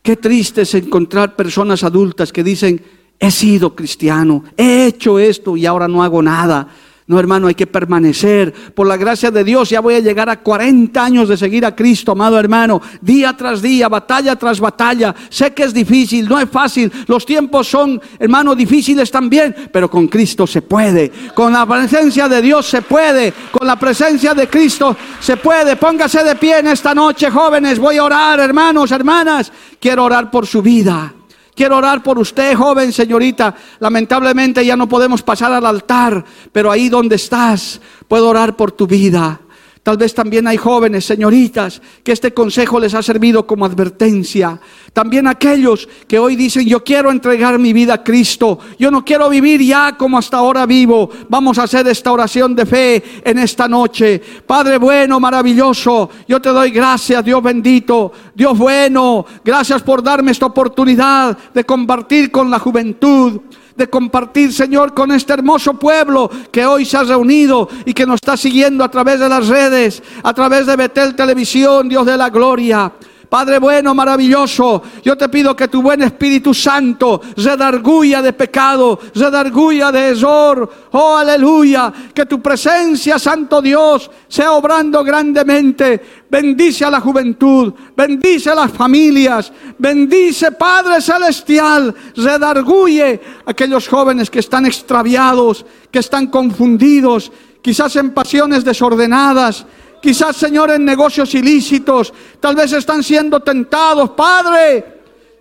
Qué triste es encontrar personas adultas que dicen, he sido cristiano, he hecho esto y ahora no hago nada. No, hermano, hay que permanecer. Por la gracia de Dios ya voy a llegar a 40 años de seguir a Cristo, amado hermano. Día tras día, batalla tras batalla. Sé que es difícil, no es fácil. Los tiempos son, hermano, difíciles también. Pero con Cristo se puede. Con la presencia de Dios se puede. Con la presencia de Cristo se puede. Póngase de pie en esta noche, jóvenes. Voy a orar, hermanos, hermanas. Quiero orar por su vida. Quiero orar por usted, joven señorita. Lamentablemente ya no podemos pasar al altar, pero ahí donde estás, puedo orar por tu vida. Tal vez también hay jóvenes, señoritas, que este consejo les ha servido como advertencia. También aquellos que hoy dicen, yo quiero entregar mi vida a Cristo. Yo no quiero vivir ya como hasta ahora vivo. Vamos a hacer esta oración de fe en esta noche. Padre bueno, maravilloso, yo te doy gracias, Dios bendito, Dios bueno. Gracias por darme esta oportunidad de compartir con la juventud de compartir, Señor, con este hermoso pueblo que hoy se ha reunido y que nos está siguiendo a través de las redes, a través de Betel Televisión, Dios de la Gloria. Padre bueno, maravilloso, yo te pido que tu buen Espíritu Santo redarguya de pecado, redarguya de error. Oh, aleluya, que tu presencia, Santo Dios, sea obrando grandemente. Bendice a la juventud, bendice a las familias, bendice Padre Celestial, redarguye a aquellos jóvenes que están extraviados, que están confundidos, quizás en pasiones desordenadas Quizás, Señor, en negocios ilícitos, tal vez están siendo tentados, Padre.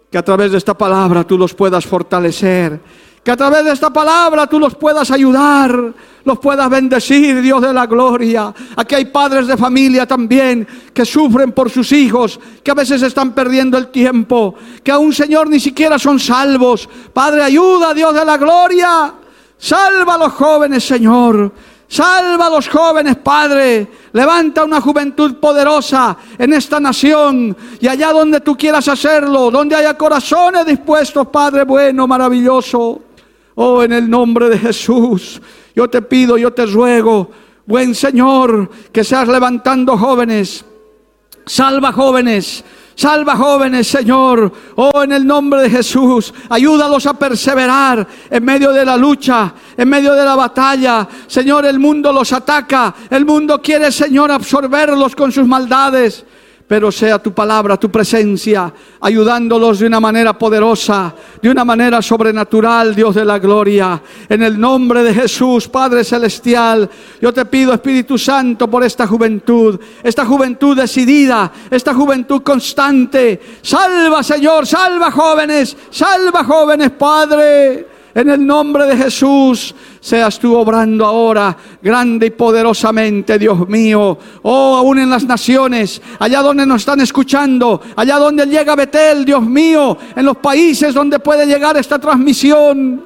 Que a través de esta palabra tú los puedas fortalecer. Que a través de esta palabra tú los puedas ayudar, los puedas bendecir, Dios de la gloria. Aquí hay padres de familia también que sufren por sus hijos, que a veces están perdiendo el tiempo, que aún, Señor, ni siquiera son salvos. Padre, ayuda, Dios de la gloria. Salva a los jóvenes, Señor. Salva a los jóvenes, Padre. Levanta una juventud poderosa en esta nación y allá donde tú quieras hacerlo, donde haya corazones dispuestos, Padre bueno, maravilloso. Oh, en el nombre de Jesús, yo te pido, yo te ruego, buen Señor, que seas levantando jóvenes. Salva jóvenes. Salva jóvenes, Señor. Oh, en el nombre de Jesús. Ayúdalos a perseverar en medio de la lucha, en medio de la batalla. Señor, el mundo los ataca. El mundo quiere, Señor, absorberlos con sus maldades pero sea tu palabra, tu presencia, ayudándolos de una manera poderosa, de una manera sobrenatural, Dios de la gloria. En el nombre de Jesús, Padre Celestial, yo te pido, Espíritu Santo, por esta juventud, esta juventud decidida, esta juventud constante. Salva, Señor, salva jóvenes, salva jóvenes, Padre. En el nombre de Jesús, seas tú obrando ahora grande y poderosamente, Dios mío. Oh, aún en las naciones, allá donde nos están escuchando, allá donde llega Betel, Dios mío, en los países donde puede llegar esta transmisión.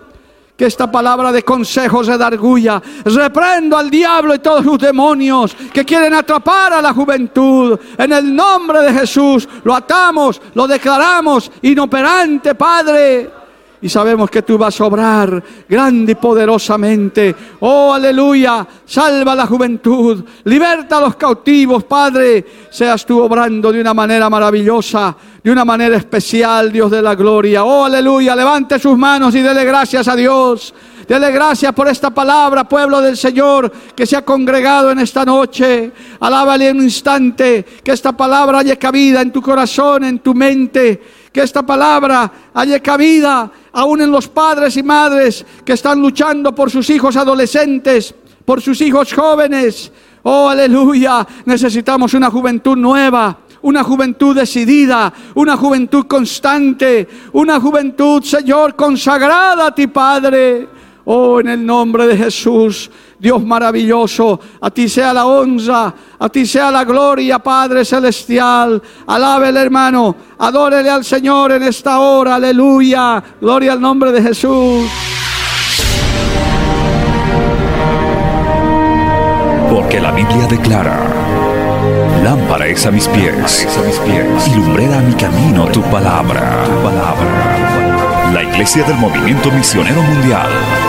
Que esta palabra de consejos de Darguya reprendo al diablo y todos sus demonios que quieren atrapar a la juventud. En el nombre de Jesús lo atamos, lo declaramos inoperante, Padre y sabemos que tú vas a obrar grande y poderosamente. Oh, aleluya. Salva la juventud. Liberta a los cautivos, Padre. Seas tú obrando de una manera maravillosa, de una manera especial, Dios de la gloria. Oh, aleluya. Levante sus manos y dele gracias a Dios. Dele gracias por esta palabra, pueblo del Señor, que se ha congregado en esta noche. Alábale un instante, que esta palabra haya cabida en tu corazón, en tu mente. Que esta palabra haya cabida aún en los padres y madres que están luchando por sus hijos adolescentes, por sus hijos jóvenes. Oh, aleluya. Necesitamos una juventud nueva, una juventud decidida, una juventud constante, una juventud, Señor, consagrada a ti, Padre. Oh, en el nombre de Jesús, Dios maravilloso, a ti sea la honra, a ti sea la gloria, Padre celestial. Alábele, hermano, adórele al Señor en esta hora, aleluya. Gloria al nombre de Jesús. Porque la Biblia declara, lámpara es a mis pies, a y lumbrera a mi camino tu palabra, tu palabra. La Iglesia del Movimiento Misionero Mundial